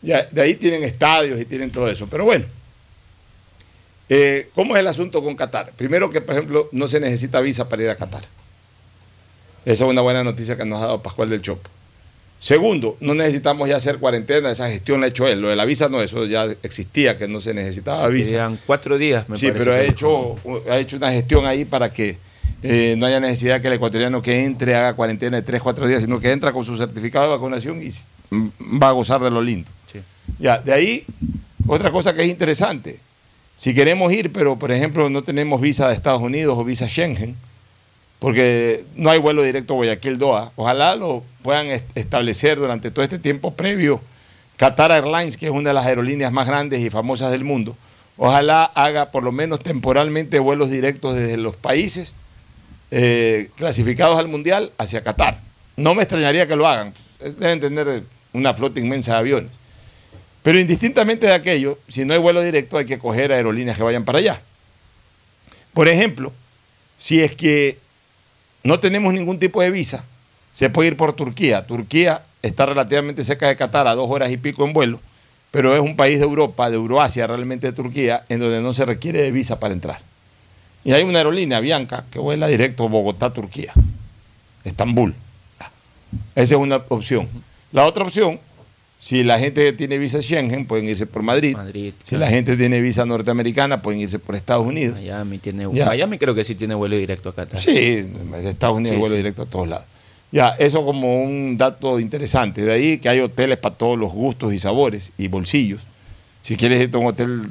Ya, de ahí tienen estadios y tienen todo eso. Pero bueno, eh, ¿cómo es el asunto con Qatar? Primero que, por ejemplo, no se necesita visa para ir a Qatar. Esa es una buena noticia que nos ha dado Pascual del Chopo. Segundo, no necesitamos ya hacer cuarentena, esa gestión la ha hecho él. Lo de la visa no, eso ya existía, que no se necesitaba Se visa. pedían cuatro días, me sí, parece pero ha hecho, ha hecho una gestión ahí para que eh, no haya necesidad que el ecuatoriano que entre haga cuarentena de 3, 4 días, sino que entra con su certificado de vacunación y va a gozar de lo lindo. Ya, de ahí, otra cosa que es interesante. Si queremos ir, pero por ejemplo no tenemos visa de Estados Unidos o visa Schengen, porque no hay vuelo directo Guayaquil-Doha, ojalá lo puedan est- establecer durante todo este tiempo previo. Qatar Airlines, que es una de las aerolíneas más grandes y famosas del mundo, ojalá haga por lo menos temporalmente vuelos directos desde los países eh, clasificados al Mundial hacia Qatar. No me extrañaría que lo hagan. Deben tener una flota inmensa de aviones. Pero indistintamente de aquello, si no hay vuelo directo hay que coger aerolíneas que vayan para allá. Por ejemplo, si es que no tenemos ningún tipo de visa, se puede ir por Turquía. Turquía está relativamente cerca de Qatar, a dos horas y pico en vuelo, pero es un país de Europa, de Euroasia realmente de Turquía, en donde no se requiere de visa para entrar. Y hay una aerolínea, Bianca, que vuela directo Bogotá-Turquía, Estambul. Esa es una opción. La otra opción, si la gente tiene visa Schengen, pueden irse por Madrid. si la gente tiene visa norteamericana, pueden irse por Estados Unidos. Miami tiene Ya. Miami creo que sí tiene vuelo directo a Qatar. Sí, de Estados Unidos Sí, vuelo sí. directo a todos lados. Ya, eso como un dato interesante. De ahí que hay hoteles para todos los gustos y sabores y bolsillos. Si quieres irte a un hotel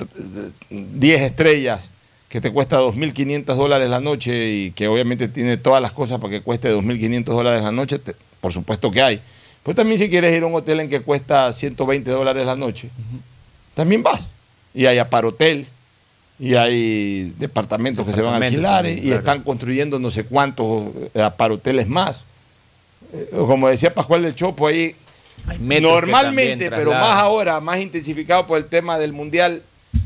eh, 10 estrellas que te cuesta 2.500 dólares la noche y que obviamente tiene todas las cosas para que cueste 2.500 dólares la noche, te- por supuesto que hay. Pues también si quieres ir a un hotel en que cuesta 120 dólares la noche, también vas. Y hay aparotel, y hay departamentos que se van a alquilar también, y están construyendo no sé cuántos eh, aparoteles más. Eh, Como decía Pascual del Chopo ahí, normalmente, pero más ahora, más intensificado por el tema del mundial,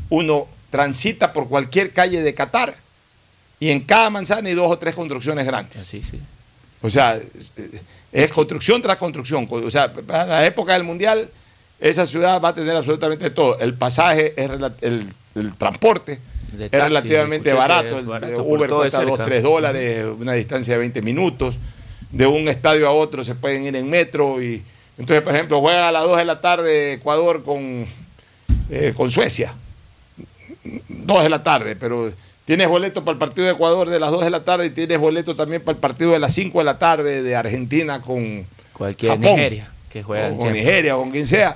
uno transita por cualquier calle de Qatar y en cada manzana hay dos o tres construcciones grandes. Sí, sí. O sea, es, es construcción tras construcción. O sea, para la época del mundial, esa ciudad va a tener absolutamente todo. El pasaje, es el, el transporte De es taxi, relativamente barato. es Uber cuesta 2, cerca. 3 dólares, una distancia de 20 minutos. De un estadio a otro se pueden ir en metro. y Entonces, por ejemplo, juega a las 2 de la tarde Ecuador con, eh, con Suecia. 2 de la tarde, pero tienes boleto para el partido de Ecuador de las 2 de la tarde y tienes boleto también para el partido de las 5 de la tarde de Argentina con Cualquier Japón. Nigeria que juegan o con. Nigeria o con quien sea.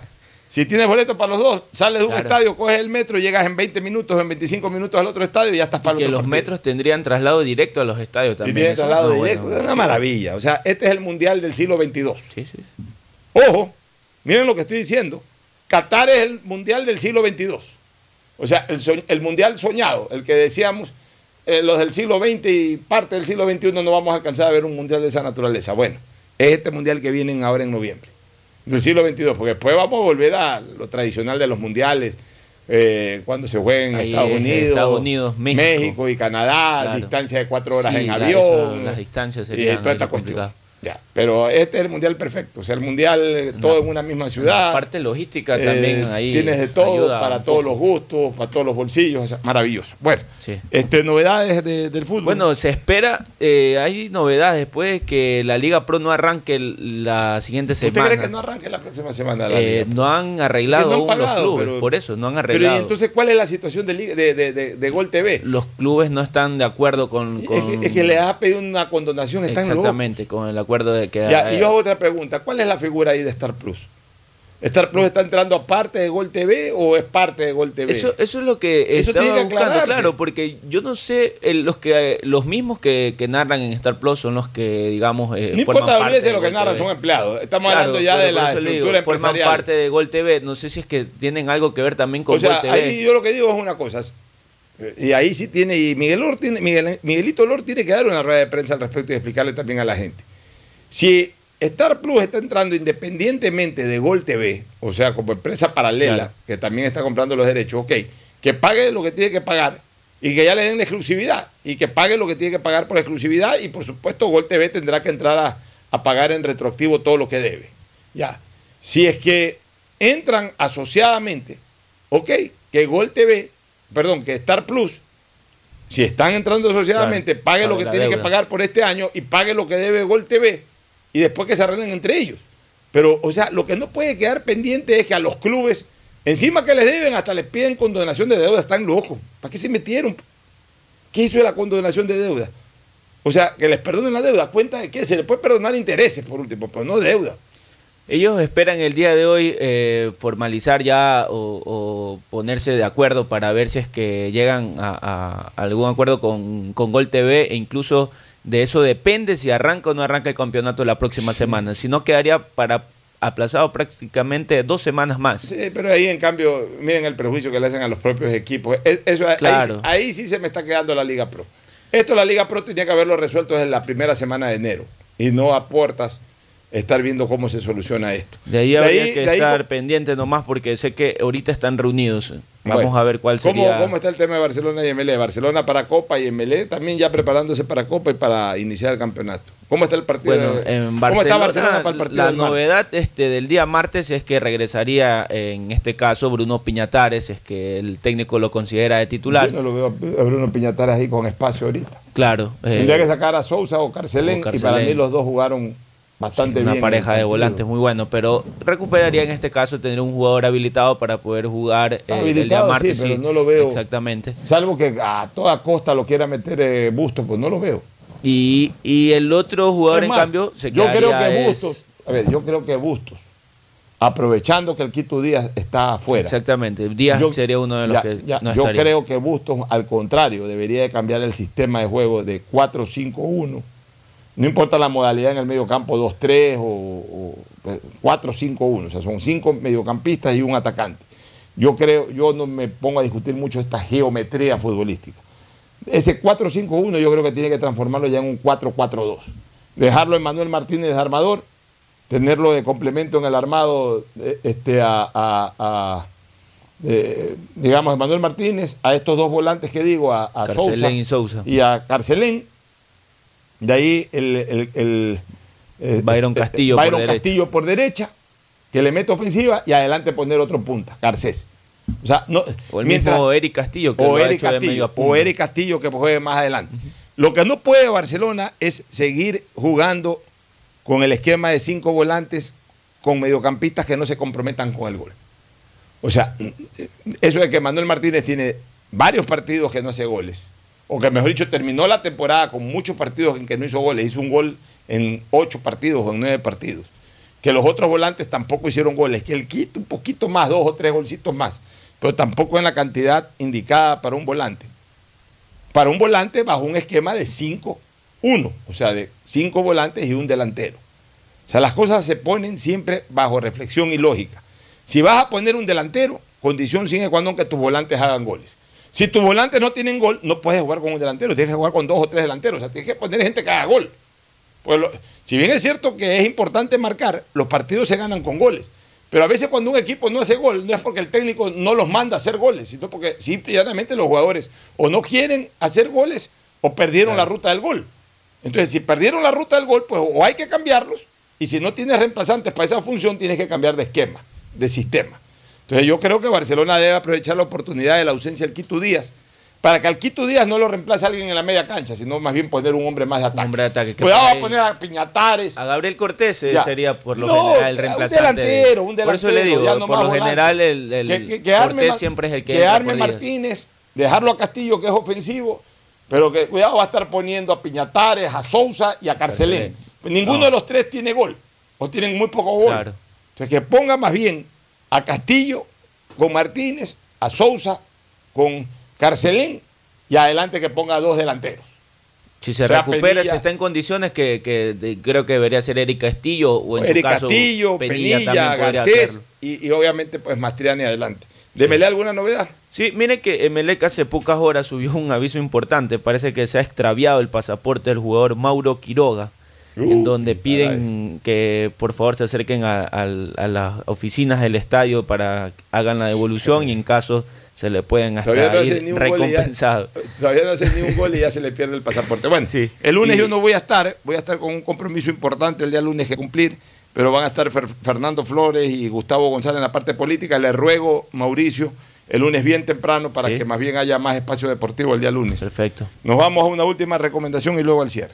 Si tienes boleto para los dos, sales de un estadio, coges el metro, llegas en 20 minutos, en 25 minutos al otro estadio y ya estás para el que otro los partido. metros tendrían traslado directo a los estadios Y también. Eso traslado directo, bueno. es una Sí. maravilla. O sea, este es el mundial del siglo XXII. Sí, sí. Ojo, miren lo que estoy diciendo. Qatar es el mundial del siglo XXII. O sea, el, soñ- el mundial soñado, el que decíamos, eh, los del siglo XX y parte del siglo XXI no vamos a alcanzar a ver un mundial de esa naturaleza. Bueno, es este mundial que viene ahora en noviembre, del siglo XXII, porque después vamos a volver a lo tradicional de los mundiales, eh, cuando se juega en Ahí Estados es Unidos, Estados Unidos, México. y Canadá, Claro. distancia de cuatro horas Sí, en la- avión. eso, las distancias y serían toda esta cuestión. Ya, Pero este es el mundial perfecto, o sea, el mundial eh, todo en una misma ciudad. La parte logística Eh, también ahí. Tienes de todo, para todos los gustos, para todos los bolsillos, o sea, maravilloso. Bueno, Sí. este, novedades de- del fútbol. Bueno, se espera, eh, hay novedades después de que la Liga Pro no arranque la siguiente ¿Usted semana. cree que no arranque la próxima semana la Eh, liga? no han arreglado no han aún pagado, los clubes, pero- por eso, no han Pero arreglado. ¿y entonces cuál es la situación de, liga- de, de- de- de Gol TV? los clubes no están de acuerdo con... Es con- que, es que les ha pedido una condonación, están. Exactamente, con el acuerdo de que... Ya, y yo hago otra pregunta, ¿cuál es la figura ahí de Star Plus? ¿Star Plus está entrando aparte de Gol TV o es parte de Gol TV? Eso, eso es lo que Eso estaba que buscando, claro, porque yo no sé, los que los mismos que, que narran en Star Plus son los que, digamos, eh, no forman importa, parte de lo que narran, son empleados. Estamos Claro, hablando ya de la le digo, estructura forman empresarial. parte de Gol TV. No sé si es que tienen algo que ver también con o sea, Gol TV. ahí yo lo que digo es una cosa. Y ahí sí tiene, y Miguel Or tiene, Miguel- Miguelito Lor tiene que dar una rueda de prensa al respecto y explicarle también a la gente. Si Star Plus está entrando independientemente de Gol TV, o sea, como empresa paralela, Claro. que también está comprando los derechos, ok, que pague lo que tiene que pagar y que ya le den la exclusividad y que pague lo que tiene que pagar por exclusividad y por supuesto Gol TV tendrá que entrar a, a pagar en retroactivo todo lo que debe. Ya. Si es que entran asociadamente, ok, que Gol TV, perdón, que Star Plus, si están entrando asociadamente, Claro, pague lo que tiene que pagar por este año y pague lo que debe Gol TV y después que se arreglen entre ellos. Pero, o sea, lo que no puede quedar pendiente es que a los clubes, encima que les deben, hasta les piden condonación de deuda, están locos. ¿Para qué se metieron? ¿Qué hizo la condonación de deuda? O sea, que les perdonen la deuda. ¿Cuenta de qué? Se les puede perdonar intereses, por último, pero no deuda. Ellos esperan el día de hoy eh, formalizar ya o, o ponerse de acuerdo para ver si es que llegan a, a algún acuerdo con, con Gol TV e incluso de eso depende si arranca o no arranca el campeonato la próxima semana. Si no, quedaría para aplazado prácticamente dos semanas más. Sí, pero ahí en cambio, miren el prejuicio que le hacen a los propios equipos. Ahí- Claro. ahí, sí se me está quedando la Liga Pro. Esto la Liga Pro tenía que haberlo resuelto desde la primera semana de enero y no a puertas estar viendo cómo se soluciona esto. De ahí De habría ahí- que de ahí estar co- pendiente nomás porque sé que ahorita están reunidos. Vamos Bueno, a ver cuál ¿cómo, sería. ¿Cómo está el tema de Barcelona y MLE? Barcelona para Copa y MLE también ya preparándose para Copa y para iniciar el campeonato. ¿Cómo está el partido? Bueno, en ¿Cómo está Barcelona, Barcelona para el partido la del novedad este, del día martes es que regresaría, en este caso, Bruno Piñatares, es que el técnico lo considera de titular. Yo no lo veo a Bruno Piñatares ahí con espacio ahorita. Claro. eh, Tendría que sacar a Sousa o Carcelén, o y para Carcelén. mí los dos jugaron bastante una bien. pareja de volantes muy bueno, pero recuperaría en este caso tener un jugador habilitado para poder jugar eh, el día sí, martes. no lo veo. Exactamente. Salvo que a toda costa lo quiera meter eh, Busto, pues no lo veo. Y, y el otro jugador, en cambio, se yo creo que es- Bustos, a ver, yo creo que Bustos, aprovechando que el Quito Díaz está afuera. Exactamente. Díaz Yo- sería uno de los ya- que ya, no yo estaría. creo que Bustos, al contrario, debería de cambiar el sistema de juego de 4-5-1. No importa la modalidad en el medio campo, 2-3 o, o, eh, 4-5-1. O sea, son cinco mediocampistas y un atacante. Yo creo, yo no me pongo a discutir mucho esta geometría futbolística. Ese 4-5-1 yo creo que tiene que transformarlo ya en un 4-4-2. Dejarlo en Manuel Martínez de armador, tenerlo de complemento en el armado eh, este, a, a- a, eh, digamos, a Manuel Martínez, a estos dos volantes que digo, a, a Sousa y Sousa. y a Carcelén. De ahí el, el- el, eh, Byron este, Castillo por Byron derecha. Castillo por derecha, que le mete ofensiva y adelante poner otro punta, Garcés. O sea, no, O el mientras- mismo Eric Castillo, que o lo ha Eric hecho de Castillo, medio a punta. o Eric Castillo que juegue más adelante. Lo que no puede Barcelona es seguir jugando con el esquema de cinco volantes con mediocampistas que no se comprometan con el gol. O sea, eso de que Manuel Martínez tiene varios partidos que no hace goles, o que mejor dicho terminó la temporada con muchos partidos en que no hizo goles, hizo un gol en ocho partidos o en nueve partidos, que los otros volantes tampoco hicieron goles, que el Quito un poquito más, dos o tres golcitos más, pero tampoco en la cantidad indicada para un volante. Para un volante bajo un esquema de 5-1, o sea, de cinco volantes y un delantero. O sea, las cosas se ponen siempre bajo reflexión y lógica. Si vas a poner un delantero, condición sine qua non que tus volantes hagan goles. Si tus volantes no tienen gol, no puedes jugar con un delantero, tienes que jugar con dos o tres delanteros. O sea, tienes que poner gente que haga gol. Pues lo- si bien es cierto que es importante marcar, los partidos se ganan con goles. Pero a veces cuando un equipo no hace gol, no es porque el técnico no los manda a hacer goles, sino porque simplemente los jugadores o no quieren hacer goles o perdieron la ruta del gol. Entonces, si perdieron la ruta del gol, pues o hay que cambiarlos, y si no tienes reemplazantes para esa función, tienes que cambiar de esquema, de sistema. Entonces, yo creo que Barcelona debe aprovechar la oportunidad de la ausencia del Quito Díaz, para que al Quito Díaz no lo reemplace alguien en la media cancha, sino más bien poner un hombre más de ataque. hombre de ataque. que Cuidado por a poner a Piñatares. A Gabriel Cortés eh, sería por lo No, general el un reemplazante. de- delantero, un por eso le delantero, digo, no por lo volante. general el, el que, que- que arme Cortés siempre es el que, que arme. Martínez, dejarlo a Castillo que es ofensivo, pero que cuidado va a estar poniendo a Piñatares, a Sousa y a Carcelén. Carcelén. Ninguno No. de los tres tiene gol, o tienen muy poco gol. Claro. Entonces que ponga más bien a Castillo con Martínez, a Sousa con Carcelén y adelante que ponga dos delanteros. Si se O sea, recupera, Penilla- si está en condiciones que, que de- creo que debería ser Eric Castillo o en Eric su caso Castillo, Penilla, Penilla, también podría Garcés hacerlo. y, y obviamente pues Mastriani adelante. Démele alguna novedad. Sí, mire que Emelec hace pocas horas subió un aviso importante. Parece que se ha extraviado el pasaporte del jugador Mauro Quiroga, en donde piden que por favor se acerquen a, las oficinas del estadio para que hagan la devolución y en caso se le pueden hasta Todavía no hace ir recompensados. Todavía no hace ni un gol y ya se le pierde el pasaporte. Bueno, el lunes Y- yo no voy a estar, voy a estar con un compromiso importante el día lunes que cumplir, pero van a estar Fer- Fernando Flores y Gustavo González en la parte política. Le ruego, Mauricio, el lunes bien temprano para Sí. que más bien haya más espacio deportivo el día lunes. Perfecto. Nos vamos a una última recomendación y luego al cierre.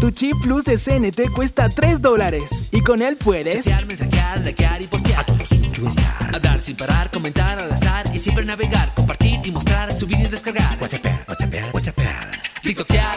Tu chip plus de CNT cuesta 3 dólares y con él puedes Chatear, mensajear, likear y postear. A todos influenciar. Hablar sin parar, comentar al azar y siempre navegar, compartir y mostrar, subir y descargar. WhatsApp, WhatsApp, WhatsApp. TikTokear,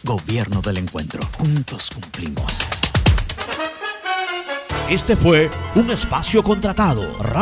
Gobierno del encuentro. Juntos cumplimos. Este fue un espacio contratado. Radio